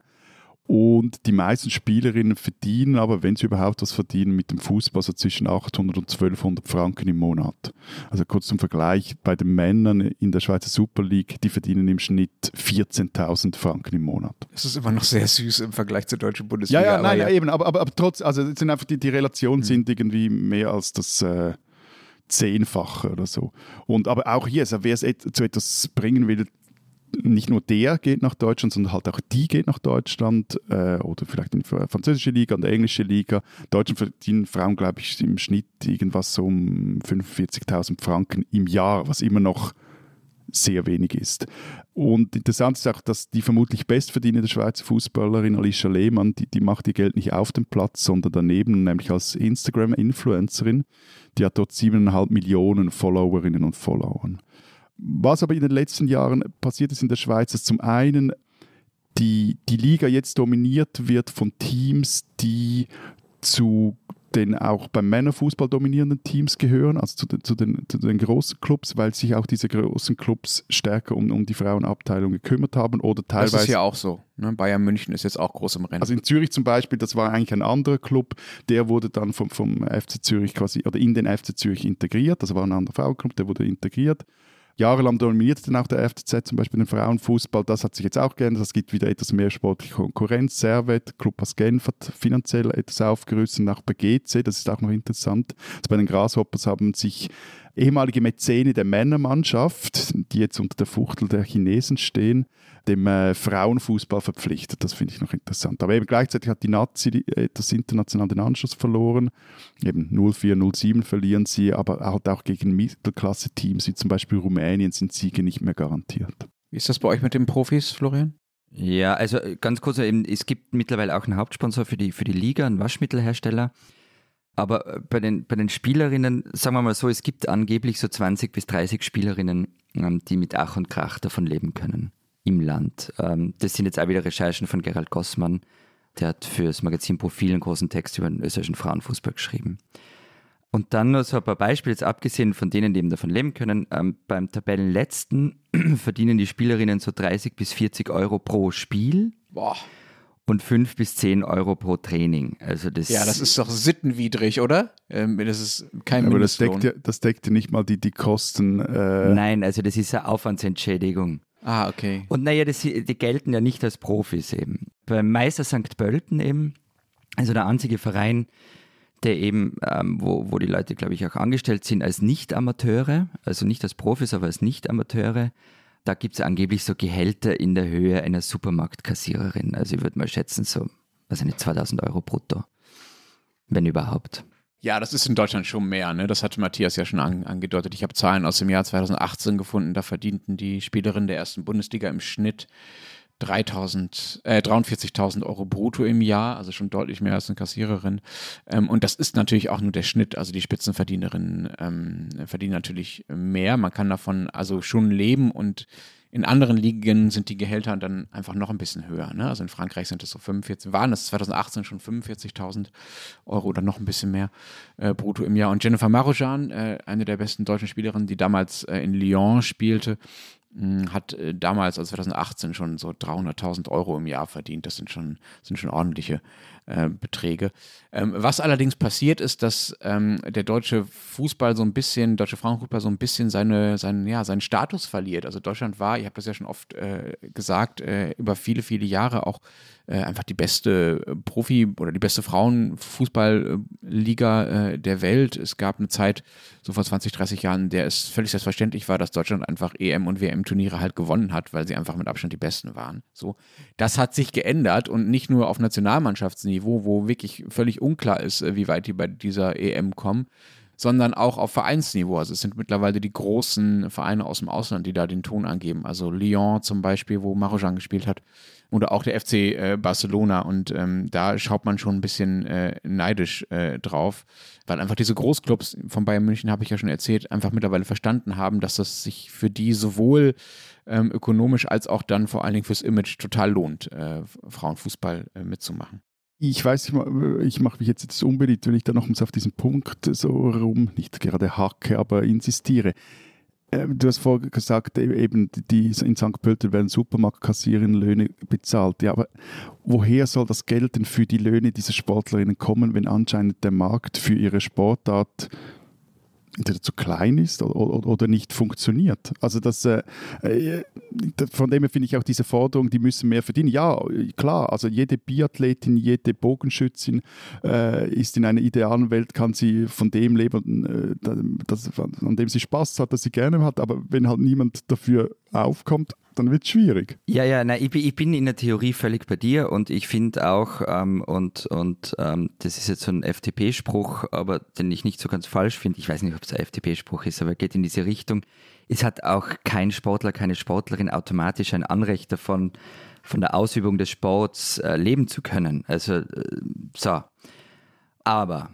Und die meisten Spielerinnen verdienen aber, wenn sie überhaupt was verdienen, mit dem Fußball so zwischen 800 und 1200 Franken im Monat. Also kurz zum Vergleich, bei den Männern in der Schweizer Super League, die verdienen im Schnitt 14.000 Franken im Monat. Das ist immer noch sehr süß im Vergleich zur deutschen Bundesliga. Ja, ja, nein, ja. eben, aber, aber, aber trotz, also sind einfach die, die Relationen mhm. sind irgendwie mehr als das... Äh, Zehnfache oder so. Und aber auch hier, also wer es zu etwas bringen will, nicht nur der geht nach Deutschland, sondern halt auch die geht nach Deutschland äh, oder vielleicht in die französische Liga, in der englische Liga. Deutschland verdienen Frauen, glaube ich, im Schnitt irgendwas so um 45.000 Franken im Jahr, was immer noch sehr wenig ist. Und interessant ist auch, dass die vermutlich bestverdienende Schweizer Fußballerin Alicia Lehmann, die, die macht ihr Geld nicht auf dem Platz, sondern daneben, nämlich als Instagram-Influencerin. Die hat dort siebeneinhalb Millionen Followerinnen und Followern. Was aber in den letzten Jahren passiert ist in der Schweiz, ist zum einen die, die Liga jetzt dominiert wird von Teams, die zu den auch beim Männerfußball dominierenden Teams gehören, also zu den, zu, den, zu den, großen Clubs, weil sich auch diese großen Clubs stärker um, um die Frauenabteilung gekümmert haben oder teilweise. Das ist ja auch so. Ne? Bayern München ist jetzt auch groß im Rennen. Also in Zürich zum Beispiel, das war eigentlich ein anderer Club, der wurde dann vom, vom FC Zürich quasi oder in den FC Zürich integriert. Das war ein anderer Frauenclub, der wurde integriert. Jahrelang dominierte dann auch der FCZ zum Beispiel den Frauenfußball. Das hat sich jetzt auch geändert. Es gibt wieder etwas mehr sportliche Konkurrenz. Servet, Club aus Genf hat finanziell etwas aufgerüstet, auch bei. Das ist auch noch interessant. Also bei den Grasshoppers haben sich ehemalige Mäzene der Männermannschaft, die jetzt unter der Fuchtel der Chinesen stehen, dem äh, Frauenfußball verpflichtet. Das finde ich noch interessant. Aber eben gleichzeitig hat die Nazi das international den Anschluss verloren. Eben 0-4, 0-7 verlieren sie, aber halt auch gegen Mittelklasse-Teams wie zum Beispiel Rumänien sind Siege nicht mehr garantiert. Wie ist das bei euch mit den Profis, Florian? Ja, also äh, ganz kurz, eben, es gibt mittlerweile auch einen Hauptsponsor für die, für die Liga, einen Waschmittelhersteller. Aber äh, bei den, bei den Spielerinnen, sagen wir mal so, es gibt angeblich so 20 bis 30 Spielerinnen, ähm, die mit Ach und Krach davon leben können im Land. Ähm, das sind jetzt auch wieder Recherchen von Gerald Gossmann. Der hat für das Magazin Profil einen großen Text über den österreichischen Frauenfußball geschrieben. Und dann noch so ein paar Beispiele, jetzt abgesehen von denen, die eben davon leben können. Ähm, beim Tabellenletzten verdienen die Spielerinnen so 30 bis 40 Euro pro Spiel. Boah. Und 5 bis 10 Euro pro Training. Also das ja, das ist doch sittenwidrig, oder? Ähm, das ist kein Aber das deckt, ja, das deckt ja nicht mal die, die Kosten. Äh Nein, also das ist eine Aufwandsentschädigung. Ah, okay. Und naja, das, die gelten ja nicht als Profis eben. Beim Meister St. Pölten eben, also der einzige Verein, der eben, ähm, wo, wo die Leute, glaube ich, auch angestellt sind als Nicht-Amateure, also nicht als Profis, aber als Nicht-Amateure, da gibt es angeblich so Gehälter in der Höhe einer Supermarktkassiererin. Also ich würde mal schätzen, so, weiß ich nicht, 2000 Euro brutto. Wenn überhaupt. Ja, das ist in Deutschland schon mehr. Ne? Das hatte Matthias ja schon an, angedeutet. Ich habe Zahlen aus dem Jahr 2018 gefunden. Da verdienten die Spielerinnen der ersten Bundesliga im Schnitt 3000, äh, 43.000 Euro brutto im Jahr, also schon deutlich mehr als eine Kassiererin. Ähm, und das ist natürlich auch nur der Schnitt. Also die Spitzenverdienerinnen ähm, verdienen natürlich mehr. Man kann davon also schon leben und in anderen Ligen sind die Gehälter dann einfach noch ein bisschen höher. Ne? Also in Frankreich sind es so 45, waren es 2018 schon 45.000 Euro oder noch ein bisschen mehr äh, brutto im Jahr. Und Jennifer Marojan, äh, eine der besten deutschen Spielerinnen, die damals äh, in Lyon spielte, hm, hat äh, damals, also 2018, schon so 300.000 Euro im Jahr verdient. Das sind schon, sind schon ordentliche äh, Beträge. Ähm, was allerdings passiert ist, dass ähm, der deutsche Fußball so ein bisschen, deutsche Frauenfußball so ein bisschen seine, seinen, ja, seinen Status verliert. Also Deutschland war, ich habe das ja schon oft äh, gesagt, äh, über viele, viele Jahre auch äh, einfach die beste Profi- oder die beste Frauenfußballliga äh, der Welt. Es gab eine Zeit, so vor 20, 30 Jahren, in der es völlig selbstverständlich war, dass Deutschland einfach EM- und WM-Turniere halt gewonnen hat, weil sie einfach mit Abstand die Besten waren. So, das hat sich geändert und nicht nur auf Nationalmannschaftsniveau, wo wirklich völlig unklar ist, wie weit die bei dieser EM kommen, sondern auch auf Vereinsniveau. Also es sind mittlerweile die großen Vereine aus dem Ausland, die da den Ton angeben. Also Lyon zum Beispiel, wo Marojan gespielt hat, oder auch der FC äh, Barcelona. Und ähm, da schaut man schon ein bisschen äh, neidisch äh, drauf, weil einfach diese Großclubs von Bayern München, habe ich ja schon erzählt, einfach mittlerweile verstanden haben, dass das sich für die sowohl ähm, ökonomisch als auch dann vor allen Dingen fürs Image total lohnt, äh, Frauenfußball äh, mitzumachen. Ich weiß, ich mache mich jetzt, unbeliebt, wenn ich da nochmals auf diesen Punkt so rum, nicht gerade hacke, aber insistiere. Ähm, du hast vorher gesagt, e-, eben die in St. Pölten werden Supermarktkassierenlöhne bezahlt. Ja, aber woher soll das Geld denn für die Löhne dieser Sportlerinnen kommen, wenn anscheinend der Markt für ihre Sportart entweder zu klein ist oder, oder, nicht funktioniert. Also das, äh, äh von dem her finde ich auch diese Forderung, die müssen mehr verdienen. Ja, klar, also jede Biathletin, jede Bogenschützin äh, ist in einer idealen Welt, kann sie von dem leben, äh, das, an dem sie Spaß hat, das sie gerne hat, aber wenn halt niemand dafür aufkommt, dann wird es schwierig. Ja, ja, nein, ich, ich, bin in der Theorie völlig bei dir und ich finde auch, ähm, und, und ähm, das ist jetzt so ein FDP-Spruch, aber den ich nicht so ganz falsch finde, ich weiß nicht, ob es ein FDP-Spruch ist, aber er geht in diese Richtung. Es hat auch kein Sportler, keine Sportlerin automatisch ein Anrecht davon, von der Ausübung des Sports äh, leben zu können. Also, äh, so. Aber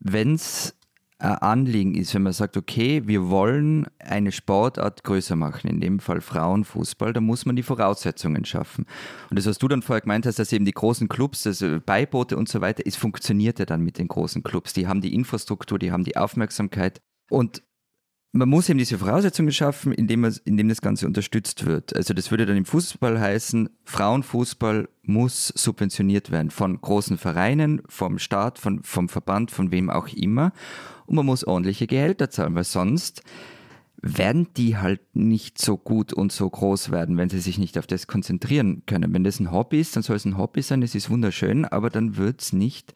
wenn es Anliegen ist, wenn man sagt, okay, wir wollen eine Sportart größer machen, in dem Fall Frauenfußball, dann muss man die Voraussetzungen schaffen. Und das, was du dann vorher gemeint hast, dass eben die großen Clubs, also Beiboote und so weiter, es funktioniert ja dann mit den großen Clubs. Die haben die Infrastruktur, die haben die Aufmerksamkeit. Und man muss eben diese Voraussetzungen schaffen, indem, man, indem das Ganze unterstützt wird. Also das würde dann im Fußball heißen, Frauenfußball muss subventioniert werden von großen Vereinen, vom Staat, von, vom Verband, von wem auch immer. Und man muss ordentliche Gehälter zahlen, weil sonst werden die halt nicht so gut und so groß werden, wenn sie sich nicht auf das konzentrieren können. Wenn das ein Hobby ist, dann soll es ein Hobby sein, es ist wunderschön, aber dann wird es nicht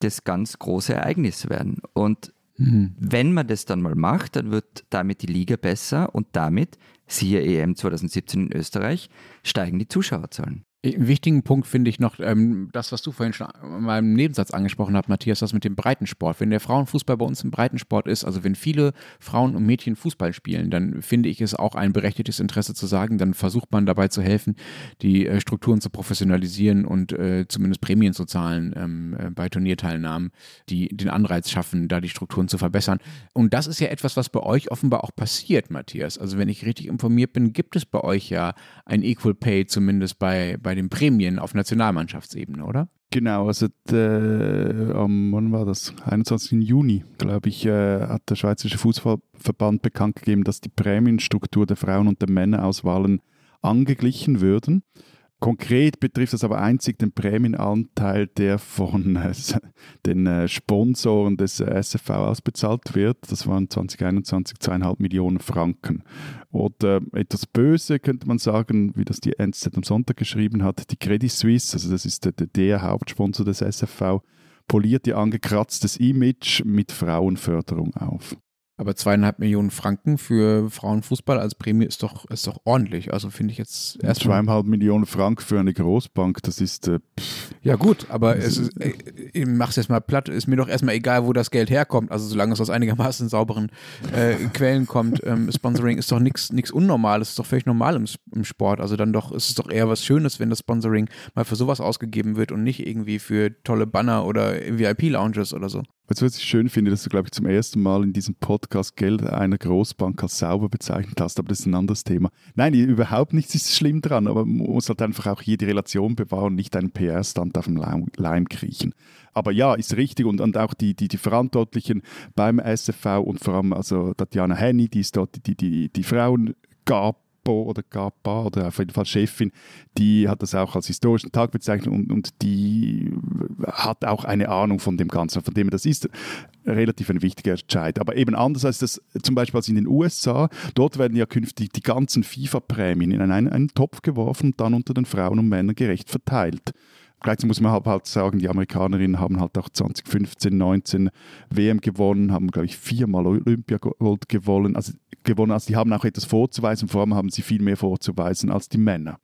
das ganz große Ereignis werden. Und Mhm. Wenn man das dann mal macht, dann wird damit die Liga besser und damit, siehe EM 2017 in Österreich, steigen die Zuschauerzahlen. Einen wichtigen Punkt finde ich noch, ähm, das, was du vorhin schon in meinem Nebensatz angesprochen hast, Matthias, das mit dem Breitensport. Wenn der Frauenfußball bei uns im Breitensport ist, also wenn viele Frauen und Mädchen Fußball spielen, dann finde ich es auch ein berechtigtes Interesse zu sagen, dann versucht man dabei zu helfen, die äh, Strukturen zu professionalisieren und äh, zumindest Prämien zu zahlen ähm, äh, bei Turnierteilnahmen, die den Anreiz schaffen, da die Strukturen zu verbessern. Und das ist ja etwas, was bei euch offenbar auch passiert, Matthias. Also wenn ich richtig informiert bin, gibt es bei euch ja ein Equal Pay zumindest bei, bei bei den Prämien auf Nationalmannschaftsebene, oder? Genau, also äh, am, wann war das? 21. Juni, glaube ich, äh, hat der Schweizerische Fußballverband bekannt gegeben, dass die Prämienstruktur der Frauen- und der Männerauswahlen angeglichen würden. Konkret betrifft das aber einzig den Prämienanteil, der von äh, den äh, Sponsoren des äh, SFV ausbezahlt wird. Das waren 2021 zweieinhalb Millionen Franken. Oder etwas böse könnte man sagen, wie das die NZ am Sonntag geschrieben hat, die Credit Suisse, also das ist der, der Hauptsponsor des SFV, poliert ihr angekratztes Image mit Frauenförderung auf. Aber zweieinhalb Millionen Franken für Frauenfußball als Prämie ist doch, ist doch ordentlich. Also finde ich jetzt erst. Zweieinhalb Millionen Franken für eine Großbank, das ist. Äh, ja, gut, aber es ist, äh, ich mach's jetzt mal platt, ist mir doch erstmal egal, wo das Geld herkommt. Also solange es aus einigermaßen sauberen äh, Quellen kommt. Ähm, Sponsoring ist doch nichts Unnormales, ist doch völlig normal im, im Sport. Also dann doch ist es doch eher was Schönes, wenn das Sponsoring mal für sowas ausgegeben wird und nicht irgendwie für tolle Banner oder VIP-Lounges oder so. Weißt was ich schön finde, dass du, glaube ich, zum ersten Mal in diesem Podcast Geld einer Großbank als sauber bezeichnet hast, aber das ist ein anderes Thema. Nein, überhaupt nichts ist schlimm dran, aber man muss halt einfach auch hier die Relation bewahren nicht einen PR-Stand auf dem Leim kriechen. Aber ja, ist richtig und, und auch die, die, die Verantwortlichen beim SFV und vor allem also Tatjana Henny, die ist dort die, die, die Frauen gab Capo oder Kappa oder auf jeden Fall Chefin, die hat das auch als historischen Tag bezeichnet und, und die hat auch eine Ahnung von dem Ganzen, von dem das ist relativ ein wichtiger Entscheid. Aber eben anders als das zum Beispiel als in den USA, dort werden ja künftig die ganzen FIFA-Prämien in einen, einen Topf geworfen und dann unter den Frauen und Männern gerecht verteilt. Gleichzeitig muss man halt, halt sagen, die Amerikanerinnen haben halt auch 2015, 19 WM gewonnen, haben, glaube ich, viermal Olympiagold gewonnen. Also, gewonnen. Also die haben auch etwas vorzuweisen, vor allem haben sie viel mehr vorzuweisen als die Männer.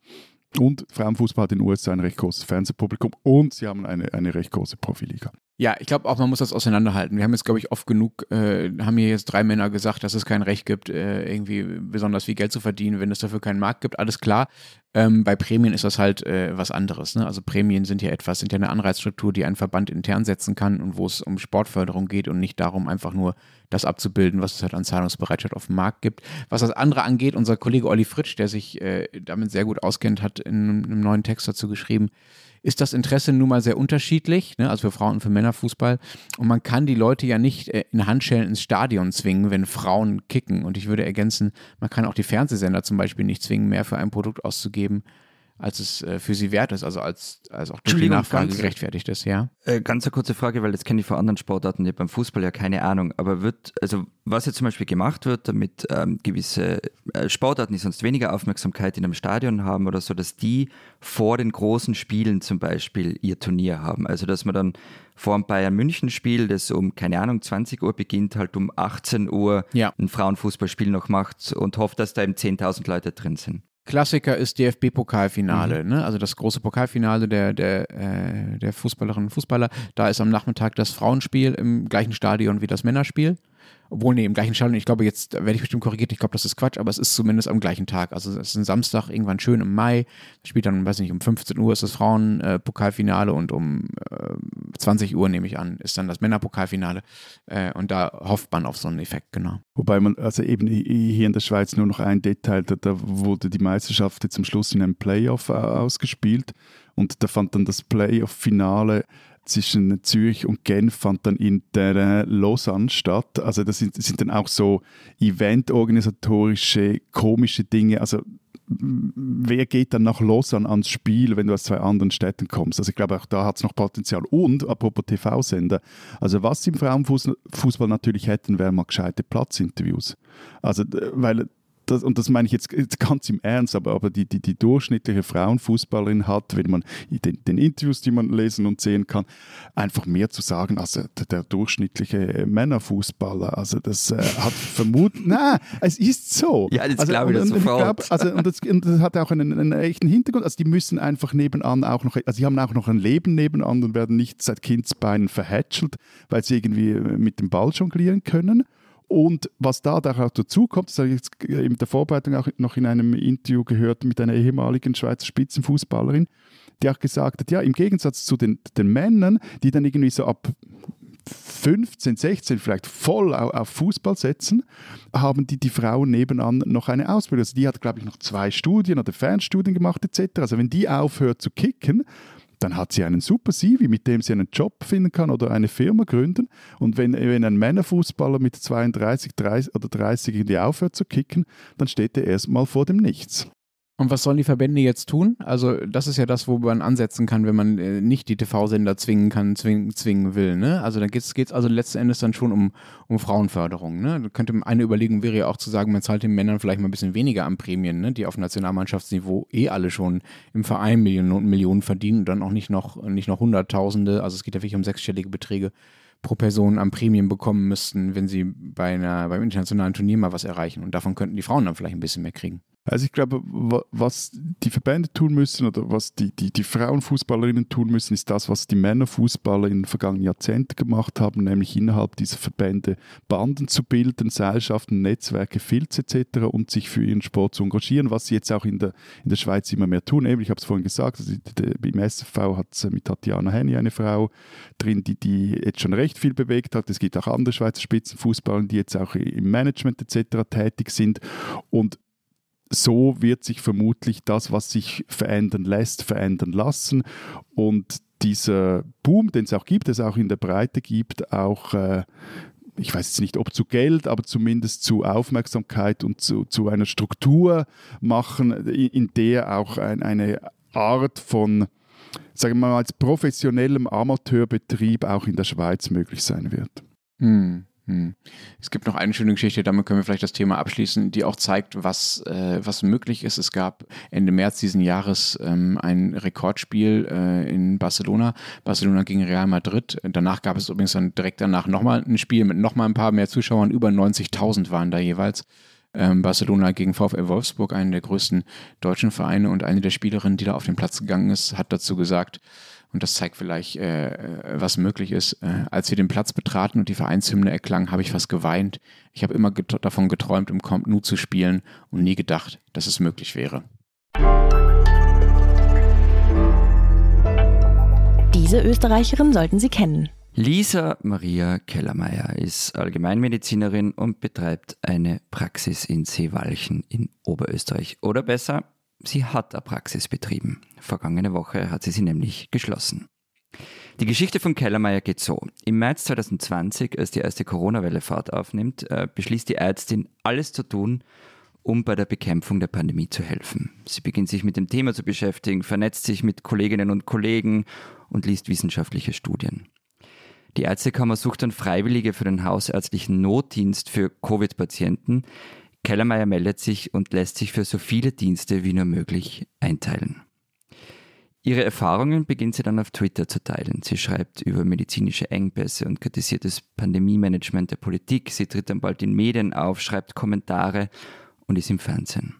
Und Frauenfußball hat in den USA ein recht großes Fernsehpublikum und sie haben eine, eine recht große Profiliga. Ja, ich glaube auch, man muss das auseinanderhalten. Wir haben jetzt, glaube ich, oft genug, äh, haben hier jetzt drei Männer gesagt, dass es kein Recht gibt, äh, irgendwie besonders viel Geld zu verdienen, wenn es dafür keinen Markt gibt. Alles klar. Ähm, bei Prämien ist das halt äh, was anderes. Ne? Also Prämien sind ja etwas, sind ja eine Anreizstruktur, die ein Verband intern setzen kann und wo es um Sportförderung geht und nicht darum, einfach nur das abzubilden, was es halt an Zahlungsbereitschaft auf dem Markt gibt. Was das andere angeht, unser Kollege Olli Fritsch, der sich äh, damit sehr gut auskennt, hat in einem neuen Text dazu geschrieben, ist das Interesse nun mal sehr unterschiedlich, ne? also für Frauen und für Männerfußball. Und man kann die Leute ja nicht äh, in Handschellen ins Stadion zwingen, wenn Frauen kicken. Und ich würde ergänzen, man kann auch die Fernsehsender zum Beispiel nicht zwingen, mehr für ein Produkt auszugeben, als es äh, für sie wert ist, also als, als auch durch die Nachfrage ganz, gerechtfertigt ist, ja. Äh, ganz eine kurze Frage, weil das kenne ich von anderen Sportarten, ich beim Fußball ja keine Ahnung, aber wird, also was jetzt zum Beispiel gemacht wird, damit ähm, gewisse äh, Sportarten, die sonst weniger Aufmerksamkeit in einem Stadion haben oder so, dass die vor den großen Spielen zum Beispiel ihr Turnier haben. Also dass man dann vor dem Bayern-München-Spiel, das um, keine Ahnung, 20 Uhr beginnt, halt um 18 Uhr ja. ein Frauenfußballspiel noch macht und hofft, dass da eben 10.000 Leute drin sind. Klassiker ist DFB-Pokalfinale, mhm. ne? also das große Pokalfinale der, der, äh, der Fußballerinnen und Fußballer. Da ist am Nachmittag das Frauenspiel im gleichen Stadion wie das Männerspiel obwohl, nee, im gleichen Stadion, ich glaube, jetzt werde ich bestimmt korrigiert, ich glaube, das ist Quatsch, aber es ist zumindest am gleichen Tag. Also es ist ein Samstag, irgendwann schön im Mai, spielt dann, weiß nicht, um 15 Uhr ist das Frauenpokalfinale äh, und um äh, 20 Uhr, nehme ich an, ist dann das Männerpokalfinale. Äh, und da hofft man auf so einen Effekt, genau. Wobei man, also eben hier in der Schweiz nur noch ein Detail, da, da wurde die Meisterschaft zum Schluss in einem Playoff äh, ausgespielt und da fand dann das Playoff-Finale zwischen Zürich und Genf fand dann in der Lausanne statt. Also das sind, das sind dann auch so eventorganisatorische, komische Dinge. Also wer geht dann nach Lausanne ans Spiel, wenn du aus zwei anderen Städten kommst? Also ich glaube, auch da hat es noch Potenzial. Und apropos TV-Sender, also was sie im Frauenfußball natürlich hätten, wären mal gescheite Platzinterviews. Also, weil das, und das meine ich jetzt, jetzt ganz im Ernst, aber, aber die, die, die durchschnittliche Frauenfußballerin hat, wenn man den, den, Interviews, die man lesen und sehen kann, einfach mehr zu sagen als der, der durchschnittliche Männerfußballer. Also das äh, hat vermutlich, nein, es ist so. Ja, das also, glaube ich das sofort. Ich glaub, also, und, das, und das hat auch einen, einen, echten Hintergrund. Also die müssen einfach nebenan auch noch, also sie haben auch noch ein Leben nebenan und werden nicht seit Kindsbeinen verhätschelt, weil sie irgendwie mit dem Ball jonglieren können. Und was da auch dazu kommt, das habe ich jetzt in der Vorbereitung auch noch in einem Interview gehört mit einer ehemaligen Schweizer Spitzenfußballerin, die auch gesagt hat, ja, im Gegensatz zu den, den Männern, die dann irgendwie so ab 15, 16 vielleicht voll auf Fußball setzen, haben die, die Frauen nebenan noch eine Ausbildung. Also die hat, glaube ich, noch zwei Studien oder Fernstudien gemacht etc. Also wenn die aufhört zu kicken, dann hat sie einen super CV, mit dem sie einen Job finden kann oder eine Firma gründen. Und wenn, wenn ein Männerfußballer mit 32 30 oder 30 in die aufhört zu kicken, dann steht er erstmal vor dem Nichts. Und was sollen die Verbände jetzt tun? Also, das ist ja das, wo man ansetzen kann, wenn man äh, nicht die TV-Sender zwingen kann, zwingen, zwingen will. Ne? Also, da geht es also letzten Endes dann schon um, um Frauenförderung. Ne? Da könnte eine Überlegung wäre ja auch zu sagen, man zahlt den Männern vielleicht mal ein bisschen weniger an Prämien, ne? die auf Nationalmannschaftsniveau eh alle schon im Verein Millionen, Millionen verdienen und dann auch nicht noch, nicht noch Hunderttausende, also es geht ja wirklich um sechsstellige Beträge pro Person an Prämien bekommen müssten, wenn sie bei einer, beim internationalen Turnier mal was erreichen. Und davon könnten die Frauen dann vielleicht ein bisschen mehr kriegen. Also ich glaube, was die Verbände tun müssen oder was die, die, die Frauenfußballerinnen tun müssen, ist das, was die Männerfußballer in den vergangenen Jahrzehnten gemacht haben, nämlich innerhalb dieser Verbände Banden zu bilden, Seilschaften, Netzwerke, Filz etc. und sich für ihren Sport zu engagieren, was sie jetzt auch in der, in der Schweiz immer mehr tun. Eben, ich habe es vorhin gesagt, also im SFV hat es mit Tatjana Henny eine Frau drin, die, die jetzt schon recht viel bewegt hat. Es gibt auch andere Schweizer Spitzenfußballer, die jetzt auch im Management etc. tätig sind und so wird sich vermutlich das, was sich verändern lässt, verändern lassen. Und dieser Boom, den es auch gibt, es auch in der Breite gibt, auch äh, ich weiß jetzt nicht, ob zu Geld, aber zumindest zu Aufmerksamkeit und zu, zu einer Struktur machen, in, in der auch ein, eine Art von, sagen wir mal, als professionellem Amateurbetrieb auch in der Schweiz möglich sein wird. Hm. Hm. Es gibt noch eine schöne Geschichte, damit können wir vielleicht das Thema abschließen, die auch zeigt, was, äh, was möglich ist. Es gab Ende März diesen Jahres ähm, ein Rekordspiel äh, in Barcelona. Barcelona gegen Real Madrid. Danach gab es übrigens dann direkt danach nochmal ein Spiel mit nochmal ein paar mehr Zuschauern. Über 90.000 waren da jeweils. Ähm, Barcelona gegen VfL Wolfsburg, einen der größten deutschen Vereine und eine der Spielerinnen, die da auf den Platz gegangen ist, hat dazu gesagt, und das zeigt vielleicht, äh, was möglich ist. Äh, als wir den Platz betraten und die Vereinshymne erklang, habe ich fast geweint. Ich habe immer get davon geträumt, im Comp Nu zu spielen und nie gedacht, dass es möglich wäre. Diese Österreicherin sollten Sie kennen. Lisa Maria Kellermeier ist Allgemeinmedizinerin und betreibt eine Praxis in Seewalchen in Oberösterreich. Oder besser, Sie hat eine Praxis betrieben. Vergangene Woche hat sie sie nämlich geschlossen. Die Geschichte von Kellermeier geht so. Im März 2020, als die erste Corona-Welle Fahrt aufnimmt, äh, beschließt die Ärztin, alles zu tun, um bei der Bekämpfung der Pandemie zu helfen. Sie beginnt sich mit dem Thema zu beschäftigen, vernetzt sich mit Kolleginnen und Kollegen und liest wissenschaftliche Studien. Die Ärztekammer sucht dann Freiwillige für den hausärztlichen Notdienst für Covid-Patienten, Kellermeier meldet sich und lässt sich für so viele Dienste wie nur möglich einteilen. Ihre Erfahrungen beginnt sie dann auf Twitter zu teilen. Sie schreibt über medizinische Engpässe und kritisiert das Pandemie-Management der Politik. Sie tritt dann bald in Medien auf, schreibt Kommentare und ist im Fernsehen.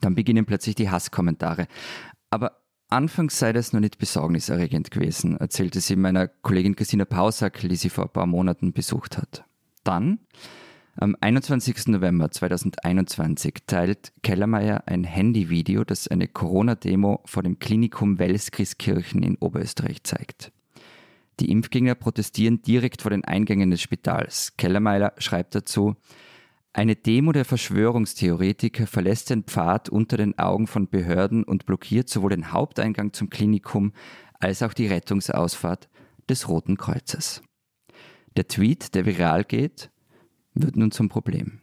Dann beginnen plötzlich die Hasskommentare. Aber anfangs sei das noch nicht besorgniserregend gewesen, erzählte sie meiner Kollegin Christina Pausack, die sie vor ein paar Monaten besucht hat. Dann, am 21. November 2021, teilt Kellermeier ein Handyvideo, das eine Corona-Demo vor dem Klinikum Welskrieskirchen in Oberösterreich zeigt. Die Impfgegner protestieren direkt vor den Eingängen des Spitals. Kellermeier schreibt dazu, eine Demo der Verschwörungstheoretiker verlässt den Pfad unter den Augen von Behörden und blockiert sowohl den Haupteingang zum Klinikum als auch die Rettungsausfahrt des Roten Kreuzes. Der Tweet, der viral geht, wird nun zum Problem.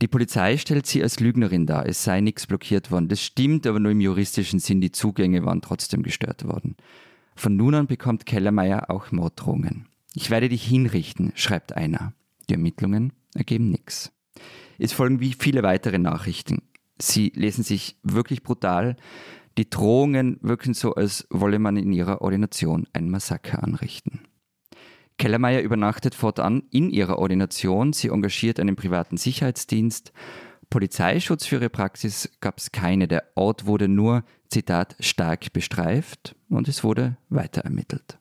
Die Polizei stellt sie als Lügnerin dar, es sei nichts blockiert worden. Das stimmt, aber nur im juristischen Sinn, die Zugänge waren trotzdem gestört worden. Von nun an bekommt Kellermeier auch Morddrohungen. Ich werde dich hinrichten, schreibt einer. Die Ermittlungen ergeben nichts. Es folgen wie viele weitere Nachrichten. Sie lesen sich wirklich brutal. Die Drohungen wirken so, als wolle man in ihrer Ordination ein Massaker anrichten. Kellermeier übernachtet fortan in ihrer Ordination. Sie engagiert einen privaten Sicherheitsdienst. Polizeischutz für ihre Praxis gab es keine. Der Ort wurde nur, Zitat, stark bestreift und es wurde weiter ermittelt.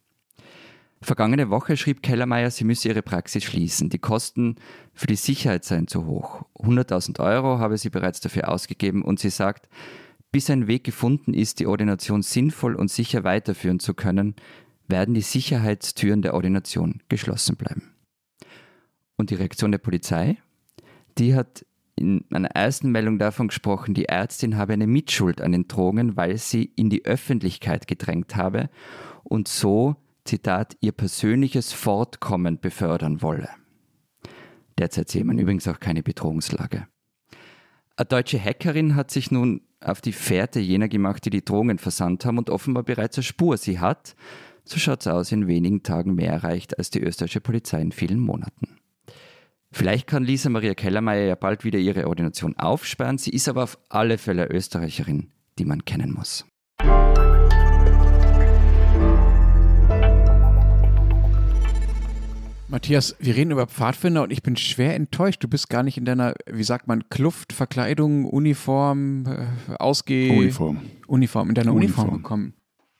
Vergangene Woche schrieb Kellermeier, sie müsse ihre Praxis schließen. Die Kosten für die Sicherheit seien zu hoch. 100.000 Euro habe sie bereits dafür ausgegeben und sie sagt, bis ein Weg gefunden ist, die Ordination sinnvoll und sicher weiterführen zu können, werden die Sicherheitstüren der Ordination geschlossen bleiben. Und die Reaktion der Polizei? Die hat in einer ersten Meldung davon gesprochen, die Ärztin habe eine Mitschuld an den Drohungen, weil sie in die Öffentlichkeit gedrängt habe und so Zitat, ihr persönliches Fortkommen befördern wolle. Derzeit sieht man übrigens auch keine Bedrohungslage. Eine deutsche Hackerin hat sich nun auf die Fährte jener gemacht, die die Drohungen versandt haben und offenbar bereits eine Spur sie hat. So schaut es aus, in wenigen Tagen mehr erreicht als die österreichische Polizei in vielen Monaten. Vielleicht kann Lisa Maria Kellermeier ja bald wieder ihre Ordination aufsperren. Sie ist aber auf alle Fälle Österreicherin, die man kennen muss. Matthias, wir reden über Pfadfinder und ich bin schwer enttäuscht. Du bist gar nicht in deiner, wie sagt man, Kluft, Verkleidung, Uniform, äh, Ausgeh... Uniform. Uniform, in deiner Uniform, Uniform. gekommen.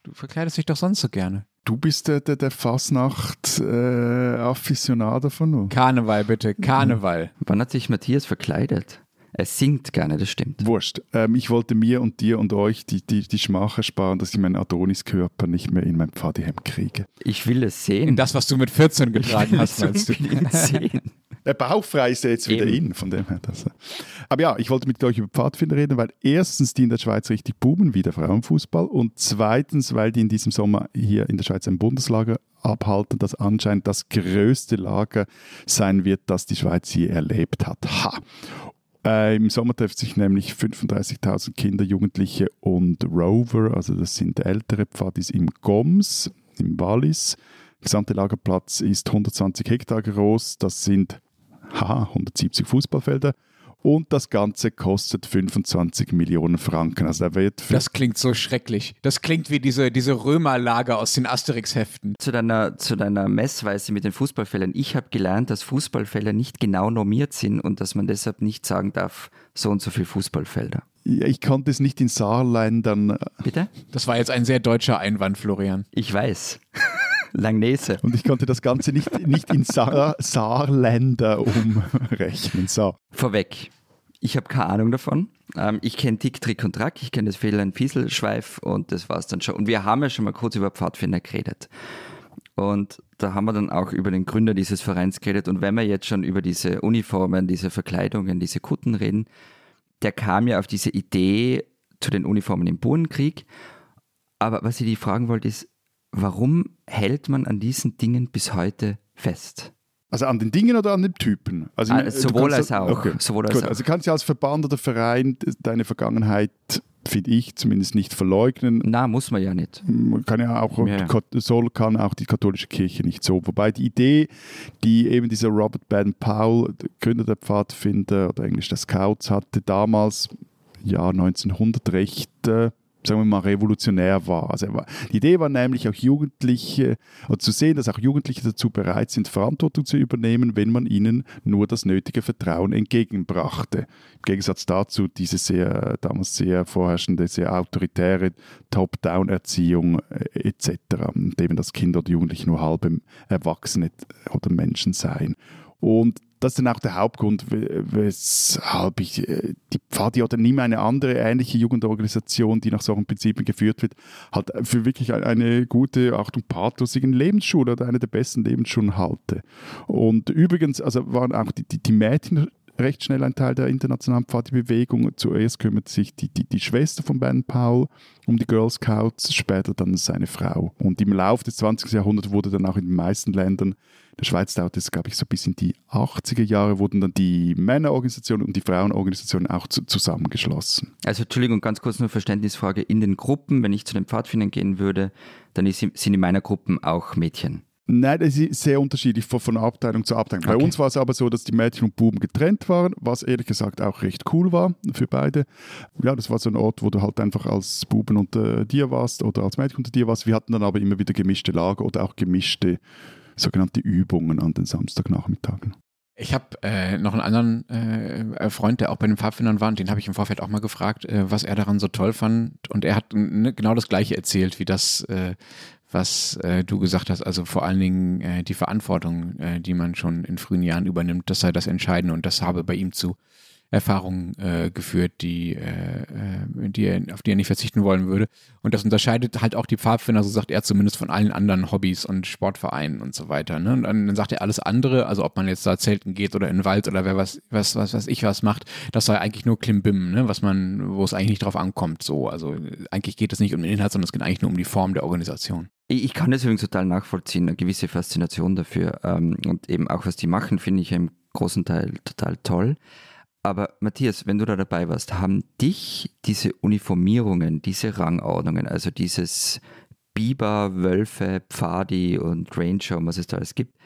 Du verkleidest dich doch sonst so gerne. Du bist der, der, der Fasnacht-Afficionado von uns. Karneval, bitte, Karneval. Wann hat sich Matthias verkleidet? Er singt gerne, das stimmt. Wurscht. Ähm, ich wollte mir und dir und euch die, die, die Schmach ersparen, dass ich meinen Adoniskörper nicht mehr in mein Pfadihemd kriege. Ich will es sehen. In das, was du mit 14 ich getragen hast, es meinst du? sehen. Der Bauchfrei ist ja jetzt wieder Eben. in, von dem her. Das, äh. aber ja, ich wollte mit euch über Pfadfinder reden, weil erstens die in der Schweiz richtig boomen, wie der Frauenfußball, und zweitens, weil die in diesem Sommer hier in der Schweiz ein Bundeslager abhalten, das anscheinend das größte Lager sein wird, das die Schweiz je erlebt hat. Ha! Äh, Im Sommer treffen sich nämlich 35.000 Kinder, Jugendliche und Rover, also das sind ältere Pfadis im Goms, im Wallis. Der gesamte Lagerplatz ist 120 Hektar groß, das sind haha, 170 Fußballfelder und das Ganze kostet 25 Millionen Franken. Also da wird für Das klingt so schrecklich. Das klingt wie diese, diese Römerlager aus den Asterix-Heften. Zu deiner, zu deiner Messweise mit den Fußballfeldern. Ich habe gelernt, dass Fußballfelder nicht genau normiert sind und dass man deshalb nicht sagen darf, so und so viel Fußballfelder. Ja, ich konnte es nicht in Saarländern äh, Bitte? Das war jetzt ein sehr deutscher Einwand, Florian. Ich weiß. Langnese. und ich konnte das Ganze nicht, nicht in Saar, Saarländer umrechnen. So. Vorweg. Ich habe keine Ahnung davon. Ähm, ich kenne Tick, Trick und Track. Ich kenne das Fehlen, Fieselschweif und das war's dann schon. Und wir haben ja schon mal kurz über Pfadfinder geredet. Und da haben wir dann auch über den Gründer dieses Vereins geredet. Und wenn wir jetzt schon über diese Uniformen, diese Verkleidungen, diese Kutten reden, der kam ja auf diese Idee zu den Uniformen im Bohnenkrieg. Aber was ich die fragen wollte, ist, warum hält man an diesen Dingen bis heute fest? Also an den Dingen oder an den Typen? Also, Ah, sowohl kannst- als auch. Sowohl als Gut, auch. also kannst du als Verband oder Verein deine Vergangenheit, finde ich, zumindest nicht verleugnen. Na, muss man ja nicht. Man kann ja auch, Ja. soll, kann auch die katholische Kirche nicht so. Wobei die Idee, die eben dieser Robert Baden-Powell, der Gründer der Pfadfinder oder englisch der Scouts, hatte damals, Jahr 1900, recht äh, sagen wir mal, revolutionär war. Also war, die Idee war nämlich auch Jugendliche, oder zu sehen, dass auch Jugendliche dazu bereit sind, Verantwortung zu übernehmen, wenn man ihnen nur das nötige Vertrauen entgegenbrachte. Im Gegensatz dazu diese sehr, damals sehr vorherrschende, sehr autoritäre Top-Down-Erziehung äh, etc., indem das Kinder oder Jugendliche nur halbe Erwachsene oder Menschen seien. Und das ist dann auch der Hauptgrund, weshalb ich äh, die Pfadi oder nie eine andere ähnliche Jugendorganisation, die nach solchen Prinzipien geführt wird, halt für wirklich eine gute, Achtung, pathlosigen Lebensschule oder eine der besten Lebensschulen halte. Und übrigens, also waren auch die, die, die Mädchen recht schnell ein Teil der internationalen Pfadi-Bewegung. Zuerst kümmert sich die, die, die Schwester von Ben Powell um die Girl Scouts, später dann seine Frau. Und im Laufe des 20. Jahrhunderts wurde dann auch in den meisten Ländern der Schweiz dauert es, glaube ich, so bis in die 80er Jahre, wurden dann die Männerorganisationen und die Frauenorganisationen auch zu, zusammengeschlossen. Also Entschuldigung, ganz kurz nur Verständnisfrage. In den Gruppen, wenn ich zu den Pfadfindern gehen würde, dann ist, sind in meiner Gruppen auch Mädchen. Nein, das ist sehr unterschiedlich von, von Abteilung zu Abteilung. Okay. Bei uns war es aber so, dass die Mädchen und Buben getrennt waren, was ehrlich gesagt auch recht cool war für beide. Ja, das war so ein Ort, wo du halt einfach als Buben unter dir warst oder als Mädchen unter dir warst. Wir hatten dann aber immer wieder gemischte Lager oder auch gemischte sogenannte Übungen an den Samstagnachmittagen. Ich habe äh, noch einen anderen äh, Freund, der auch bei den Pfadfindern war, und den habe ich im Vorfeld auch mal gefragt, äh, was er daran so toll fand. Und er hat ne, genau das Gleiche erzählt, wie das, äh, was äh, du gesagt hast. Also vor allen Dingen äh, die Verantwortung, die man schon in frühen Jahren übernimmt, das sei das Entscheidende und das habe bei ihm zu Erfahrungen äh, geführt, die, äh, äh, die er, auf die er nicht verzichten wollen würde. Und das unterscheidet halt auch die Pfadfinder, so sagt er zumindest, von allen anderen Hobbys und Sportvereinen und so weiter. Ne? Und dann, dann sagt er alles andere, also ob man jetzt da zelten geht oder in den Wald oder wer was, was, was, was ich was macht, das sei eigentlich nur Klimbim, ne? was man, wo es eigentlich nicht drauf ankommt. So, also eigentlich geht es nicht um den Inhalt, sondern es geht eigentlich nur um die Form der Organisation. Ich kann das übrigens total nachvollziehen, eine gewisse Faszination dafür. Ähm, und eben auch, was die machen, finde ich im großen Teil total toll. Aber Matthias, wenn du da dabei warst, haben dich diese Uniformierungen, diese Rangordnungen, also dieses Biber, Wölfe, Pfadi und Ranger und was es da alles gibt,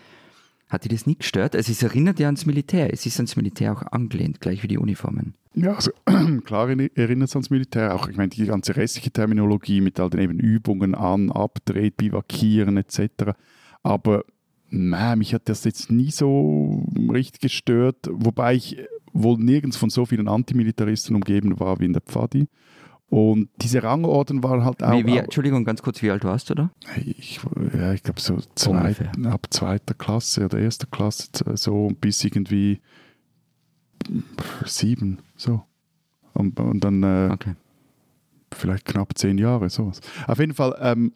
hat dir das nie gestört? Also es erinnert ja ans Militär. Es ist ans Militär auch angelehnt, gleich wie die Uniformen. Ja, also klar erinnert es ans Militär. Auch ich meine, die ganze restliche Terminologie mit all den eben Übungen an, abdreht, bivakieren etc. Aber nein, mich hat das jetzt nie so richtig gestört, wobei ich wohl nirgends von so vielen Antimilitaristen umgeben war wie in der Pfadi. Und diese Rangorden waren halt auch. Wie, wie, Entschuldigung, ganz kurz, wie alt warst du da? Ich, ja, ich glaube so zwei, ab zweiter Klasse oder erster Klasse, so bis irgendwie sieben, so. Und, und dann äh, okay. vielleicht knapp zehn Jahre, sowas. Auf jeden Fall, ähm,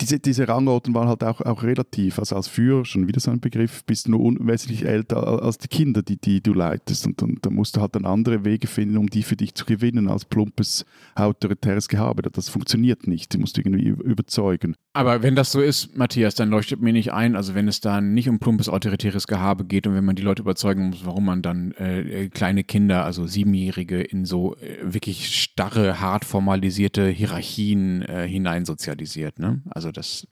diese, diese Rangordnung waren halt auch, auch relativ. Also als Führer, schon wieder so ein Begriff, bist du nur wesentlich älter als die Kinder, die, die du leitest. Und dann, dann musst du halt dann andere Wege finden, um die für dich zu gewinnen, als plumpes, autoritäres Gehabe. Das funktioniert nicht. Die musst du irgendwie überzeugen. Aber wenn das so ist, Matthias, dann leuchtet mir nicht ein, also wenn es da nicht um plumpes, autoritäres Gehabe geht und wenn man die Leute überzeugen muss, warum man dann äh, kleine Kinder, also Siebenjährige, in so äh, wirklich starre, hart formalisierte Hierarchien äh, hineinsozialisiert. Ne? Also das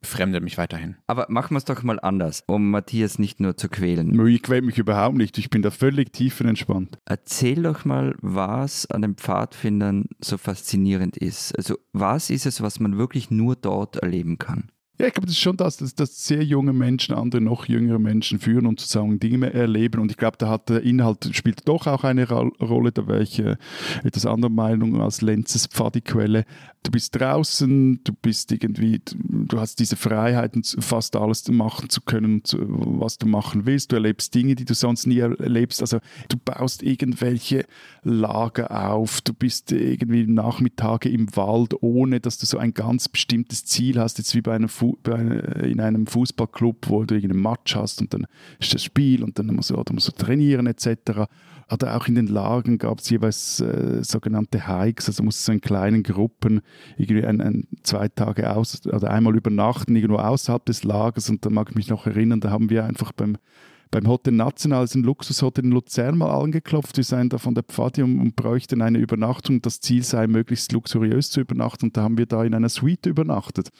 befremdet mich weiterhin. Aber machen wir es doch mal anders, um Matthias nicht nur zu quälen. Ich quäle mich überhaupt nicht. Ich bin da völlig tiefenentspannt. Erzähl doch mal, was an den Pfadfindern so faszinierend ist. Also was ist es, was man wirklich nur dort erleben kann? Ja, ich glaube, das ist schon das, dass, dass sehr junge Menschen andere noch jüngere Menschen führen und zusammen Dinge erleben. Und ich glaube, da hat der Inhalt spielt doch auch eine Rolle, da wäre ich äh, etwas anderer Meinung als Lenzes Pfadiquelle. Du bist draußen, du bist irgendwie, du hast diese Freiheiten, fast alles machen zu können, was du machen willst. Du erlebst Dinge, die du sonst nie erlebst. Also du baust irgendwelche Lager auf, du bist irgendwie Nachmittage im Wald, ohne dass du so ein ganz bestimmtes Ziel hast, jetzt wie bei einem Fuß in einem Fußballclub, wo du irgendeinen Match hast und dann ist das Spiel und dann musst du, oder musst du trainieren etc. Oder auch in den Lagern gab es jeweils äh, sogenannte Hikes, also musst du in kleinen Gruppen irgendwie ein, ein, zwei Tage aus oder einmal übernachten irgendwo außerhalb des Lagers und da mag ich mich noch erinnern, da haben wir einfach beim beim Hotel National, ist ein Luxushotel in Luzern, mal angeklopft. Wir seien da von der Pfadi und, bräuchten eine Übernachtung. Das Ziel sei, möglichst luxuriös zu übernachten. Und da haben wir da in einer Suite übernachtet.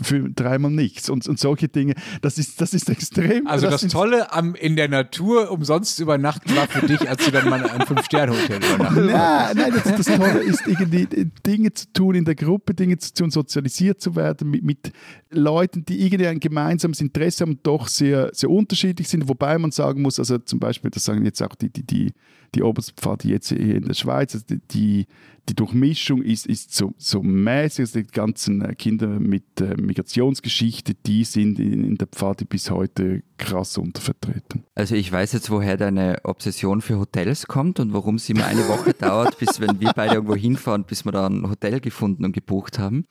Für dreimal nichts. Und, und solche Dinge, das ist, das ist extrem. Also das, das Tolle am in der Natur umsonst übernachten war für dich, als du dann mal ein Fünf-Sterne-Hotel übernachtet Nein, nein das, das Tolle ist irgendwie Dinge zu tun in der Gruppe, Dinge zu tun, sozialisiert zu werden mit, mit Leuten, die irgendwie ein gemeinsames Interesse haben, doch sehr, sehr unterschiedlich sind. Wobei man sagen muss, also zum Beispiel, das sagen jetzt auch die, die, die, die Oberstpfade jetzt hier in der Schweiz, also die, die Durchmischung ist, ist so, so mäßig, also die ganzen äh, Kinder mit äh, Migrationsgeschichte, die sind in, in der Pfade bis heute krass untervertreten. Also ich weiß jetzt, woher deine Obsession für Hotels kommt und warum es immer eine Woche dauert, bis wenn wir beide irgendwo hinfahren, bis wir da ein Hotel gefunden und gebucht haben.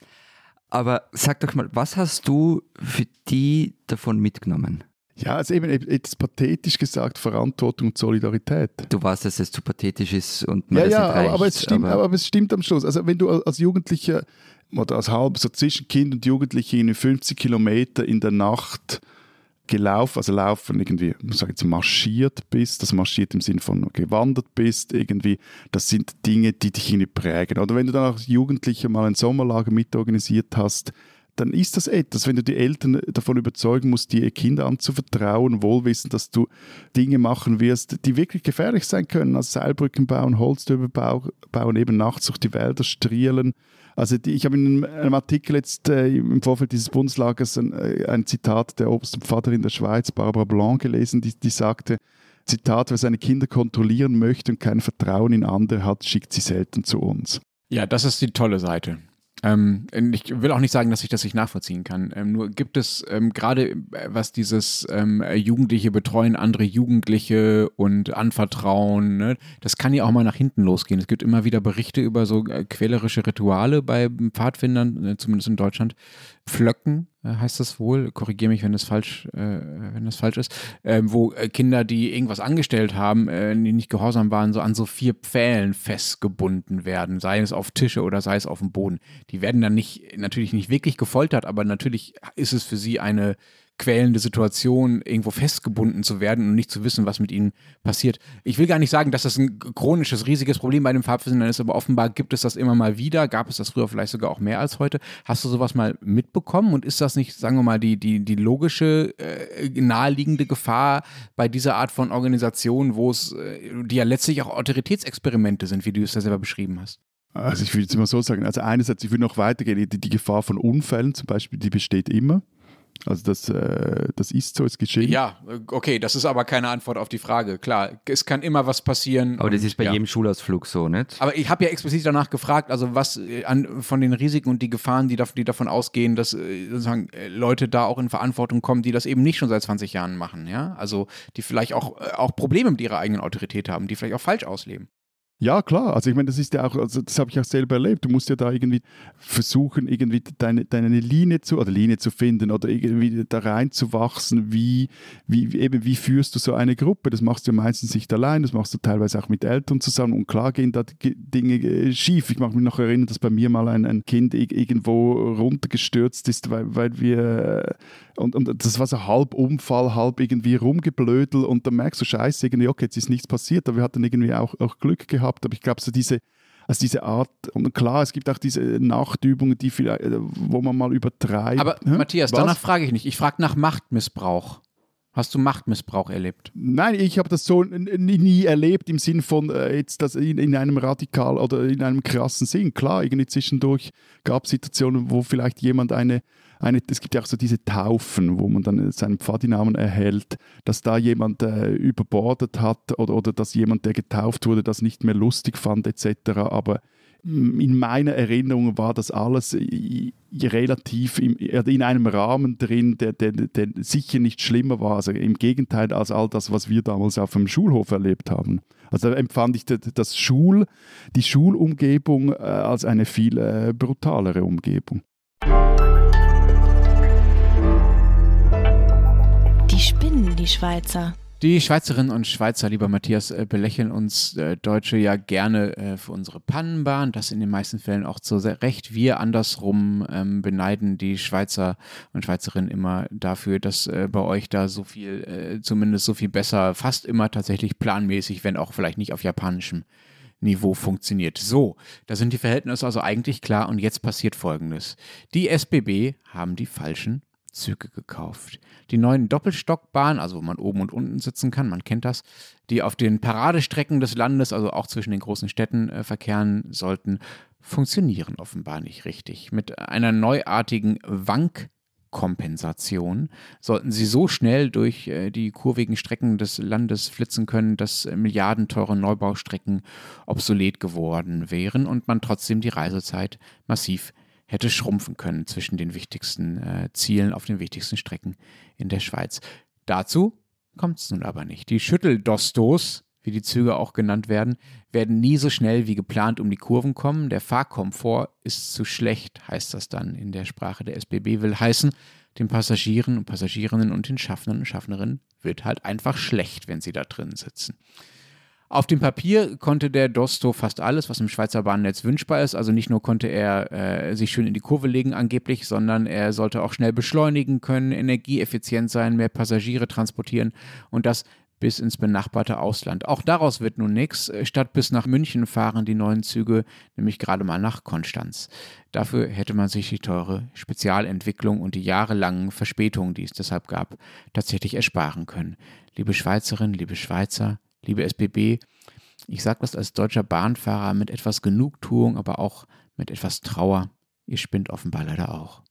Aber sag doch mal, was hast du für die davon mitgenommen? Ja, also eben etwas pathetisch gesagt, Verantwortung und Solidarität. Du weißt, dass es zu pathetisch ist und man ja, ja, nicht reicht, aber, es stimmt, aber, aber, es stimmt am Schluss. Also wenn du als Jugendlicher oder als halb so zwischen Kind und Jugendliche in 50 Kilometer in der Nacht gelaufen, also laufen irgendwie, ich sage jetzt marschiert bist, das marschiert im Sinne von gewandert bist, irgendwie, das sind Dinge, die dich irgendwie prägen. Oder wenn du dann als Jugendlicher mal ein Sommerlager mitorganisiert hast, dann ist das etwas, wenn du die Eltern davon überzeugen musst, dir ihr Kind anzuvertrauen, wohlwissend, dass du Dinge machen wirst, die wirklich gefährlich sein können, also Seilbrücken bauen, Holzdöber bauen, eben nachts durch die Wälder strielen. Also die, ich habe in einem Artikel jetzt äh, im Vorfeld dieses Bundeslagers ein, äh, ein Zitat der obersten Pfarrerin der Schweiz, Barbara Blanc, gelesen, die, die sagte, Zitat, wer seine Kinder kontrollieren möchte und kein Vertrauen in andere hat, schickt sie selten zu uns. Ja, das ist die tolle Seite. Ähm, ich will auch nicht sagen, dass ich das nicht nachvollziehen kann. Ähm, nur gibt es ähm, gerade, äh, was dieses ähm, Jugendliche betreuen, andere Jugendliche und anvertrauen, ne? das kann ja auch mal nach hinten losgehen. Es gibt immer wieder Berichte über so äh, quälerische Rituale bei Pfadfindern, äh, zumindest in Deutschland, Flöcken äh, heißt das wohl, korrigiere mich, wenn das falsch, äh, wenn das falsch ist, äh, wo äh, Kinder, die irgendwas angestellt haben, äh, die nicht gehorsam waren, so an so vier Pfählen festgebunden werden, sei es auf Tische oder sei es auf dem Boden. Die werden dann nicht, natürlich nicht wirklich gefoltert, aber natürlich ist es für sie eine quälende Situation, irgendwo festgebunden zu werden und nicht zu wissen, was mit ihnen passiert. Ich will gar nicht sagen, dass das ein chronisches, riesiges Problem bei den Pfadfindern ist, aber offenbar gibt es das immer mal wieder. Gab es das früher vielleicht sogar auch mehr als heute. Hast du sowas mal mitbekommen und ist das nicht, sagen wir mal, die, die, die logische, äh, naheliegende Gefahr bei dieser Art von Organisation, wo es, äh, die ja letztlich auch Autoritätsexperimente sind, wie du es ja selber beschrieben hast? Also ich würde jetzt mal so sagen, also einerseits, ich würde noch weitergehen, die, die Gefahr von Unfällen zum Beispiel, die besteht immer. Also das, äh, das ist so, ist geschehen. Ja, okay, das ist aber keine Antwort auf die Frage. Klar, es kann immer was passieren. Aber das ist bei ja. jedem Schulausflug so, nicht? Aber ich habe ja explizit danach gefragt, also was äh, an, von den Risiken und die Gefahren, die, da, die davon ausgehen, dass äh, sozusagen äh, Leute da auch in Verantwortung kommen, die das eben nicht schon seit 20 Jahren machen, ja? Also die vielleicht auch, auch Probleme mit ihrer eigenen Autorität haben, die vielleicht auch falsch ausleben. Ja, klar. Also ich meine, das ist ja auch, also das habe ich auch selber erlebt. Du musst ja da irgendwie versuchen, irgendwie deine, deine Linie zu oder Linie zu finden oder irgendwie da reinzuwachsen. Wie, wie, eben, wie führst du so eine Gruppe? Das machst du meistens nicht allein, das machst du teilweise auch mit Eltern zusammen. Und klar gehen da Dinge äh, schief. Ich mag mich noch erinnern, dass bei mir mal ein, ein Kind irgendwo runtergestürzt ist, weil, weil wir und, und das war so halb Unfall, halb irgendwie rumgeblödel und dann merkst du, scheiße, irgendwie, okay, jetzt ist nichts passiert, aber wir hatten irgendwie auch, auch Glück gehabt, aber ich glaube, so diese, also diese Art, und klar, es gibt auch diese Nachtübungen, die vielleicht, wo man mal übertreibt. Aber hm? Matthias, Was? danach frage ich nicht. Ich frage nach Machtmissbrauch. Hast du Machtmissbrauch erlebt? Nein, ich habe das so nie erlebt im Sinn von äh, jetzt das in, in, einem radikal oder in einem krassen Sinn. Klar, irgendwie zwischendurch gab es Situationen, wo vielleicht jemand eine eine, es gibt ja auch so diese Taufen, wo man dann seinen Pfadinamen erhält, dass da jemand äh, überbordet hat oder, oder dass jemand, der getauft wurde, das nicht mehr lustig fand etc. Aber in meiner Erinnerung war das alles relativ in einem Rahmen drin, der, der, der sicher nicht schlimmer war. Also im Gegenteil als all das, was wir damals auf dem Schulhof erlebt haben. Also empfand ich das Schul, die Schulumgebung äh, als eine viel äh, brutalere Umgebung. Die spinnen, die Schweizer. Die Schweizerinnen und Schweizer, lieber Matthias, äh, belächeln uns äh, Deutsche ja gerne äh, für unsere Pannenbahn, das in den meisten Fällen auch zu Recht. Wir andersrum ähm, beneiden die Schweizer und Schweizerinnen immer dafür, dass bei euch da so viel, zumindest so viel besser, fast immer tatsächlich planmäßig, wenn auch vielleicht nicht auf japanischem Niveau funktioniert. So, da sind die Verhältnisse also eigentlich klar und jetzt passiert Folgendes. Die SBB haben die falschen Züge gekauft. Die neuen Doppelstockbahnen, also wo man oben und unten sitzen kann, man kennt das, die auf den Paradestrecken des Landes, also auch zwischen den großen Städten äh, verkehren sollten, funktionieren offenbar nicht richtig. Mit einer neuartigen Wank Kompensation sollten sie so schnell durch äh, die kurvigen Strecken des Landes flitzen können, dass milliardenteure Neubaustrecken obsolet geworden wären und man trotzdem die Reisezeit massiv hätte schrumpfen können zwischen den wichtigsten äh, Zielen auf den wichtigsten Strecken in der Schweiz. Dazu kommt es nun aber nicht. Die Schütteldostos, wie die Züge auch genannt werden, werden nie so schnell wie geplant um die Kurven kommen. Der Fahrkomfort ist zu schlecht, heißt das dann in der Sprache der SBB, will heißen, den Passagieren und Passagierinnen und den Schaffnern und Schaffnerinnen wird halt einfach schlecht, wenn sie da drin sitzen. Auf dem Papier konnte der Dosto fast alles, was im Schweizer Bahnnetz wünschbar ist. Also nicht nur konnte er äh, sich schön in die Kurve legen angeblich, sondern er sollte auch schnell beschleunigen können, energieeffizient sein, mehr Passagiere transportieren und das bis ins benachbarte Ausland. Auch daraus wird nun nichts. Statt bis nach München fahren die neuen Züge nämlich gerade mal nach Konstanz. Dafür hätte man sich die teure Spezialentwicklung und die jahrelangen Verspätungen, die es deshalb gab, tatsächlich ersparen können. Liebe Schweizerinnen, liebe Schweizer, liebe SBB, ich sage das als deutscher Bahnfahrer mit etwas Genugtuung, aber auch mit etwas Trauer. Ihr spinnt offenbar leider auch.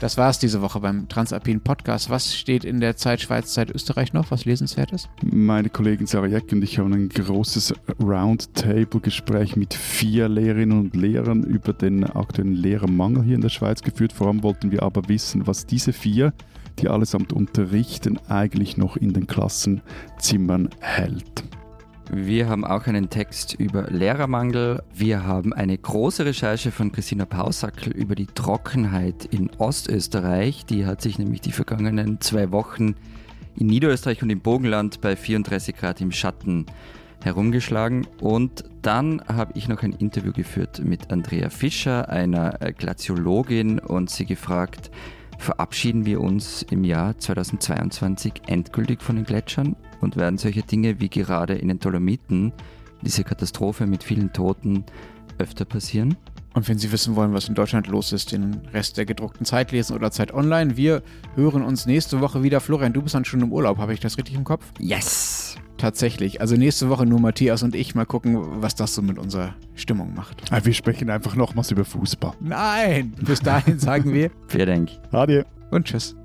Das war es diese Woche beim Transalpin Podcast. Was steht in der Zeit Schweiz, Zeit Österreich noch? Was lesenswertes? Meine Kollegin Sarah Jeck und ich haben ein großes Roundtable-Gespräch mit vier Lehrerinnen und Lehrern über den aktuellen Lehrermangel hier in der Schweiz geführt. Vor allem wollten wir aber wissen, was diese vier, die allesamt unterrichten, eigentlich noch in den Klassenzimmern hält. Wir haben auch einen Text über Lehrermangel. Wir haben eine große Recherche von Christina Pausackel über die Trockenheit in Ostösterreich. Die hat sich nämlich die vergangenen zwei Wochen in Niederösterreich und im Bogenland bei 34 Grad im Schatten herumgeschlagen. Und dann habe ich noch ein Interview geführt mit Andrea Fischer, einer Glaziologin, und sie gefragt, verabschieden wir uns im Jahr 2022 endgültig von den Gletschern und werden solche Dinge wie gerade in den Dolomiten, diese Katastrophe mit vielen Toten, öfter passieren? Und wenn Sie wissen wollen, was in Deutschland los ist, den Rest der gedruckten Zeit lesen oder Zeit online. Wir hören uns nächste Woche wieder. Florian, du bist dann schon im Urlaub, habe ich das richtig im Kopf? Yes! Tatsächlich. Also nächste Woche nur Matthias und ich mal gucken, was das so mit unserer Stimmung macht. Ah, wir sprechen einfach nochmals über Fußball. Nein! Bis dahin sagen wir. Vielen Dank. Adieu. Und tschüss.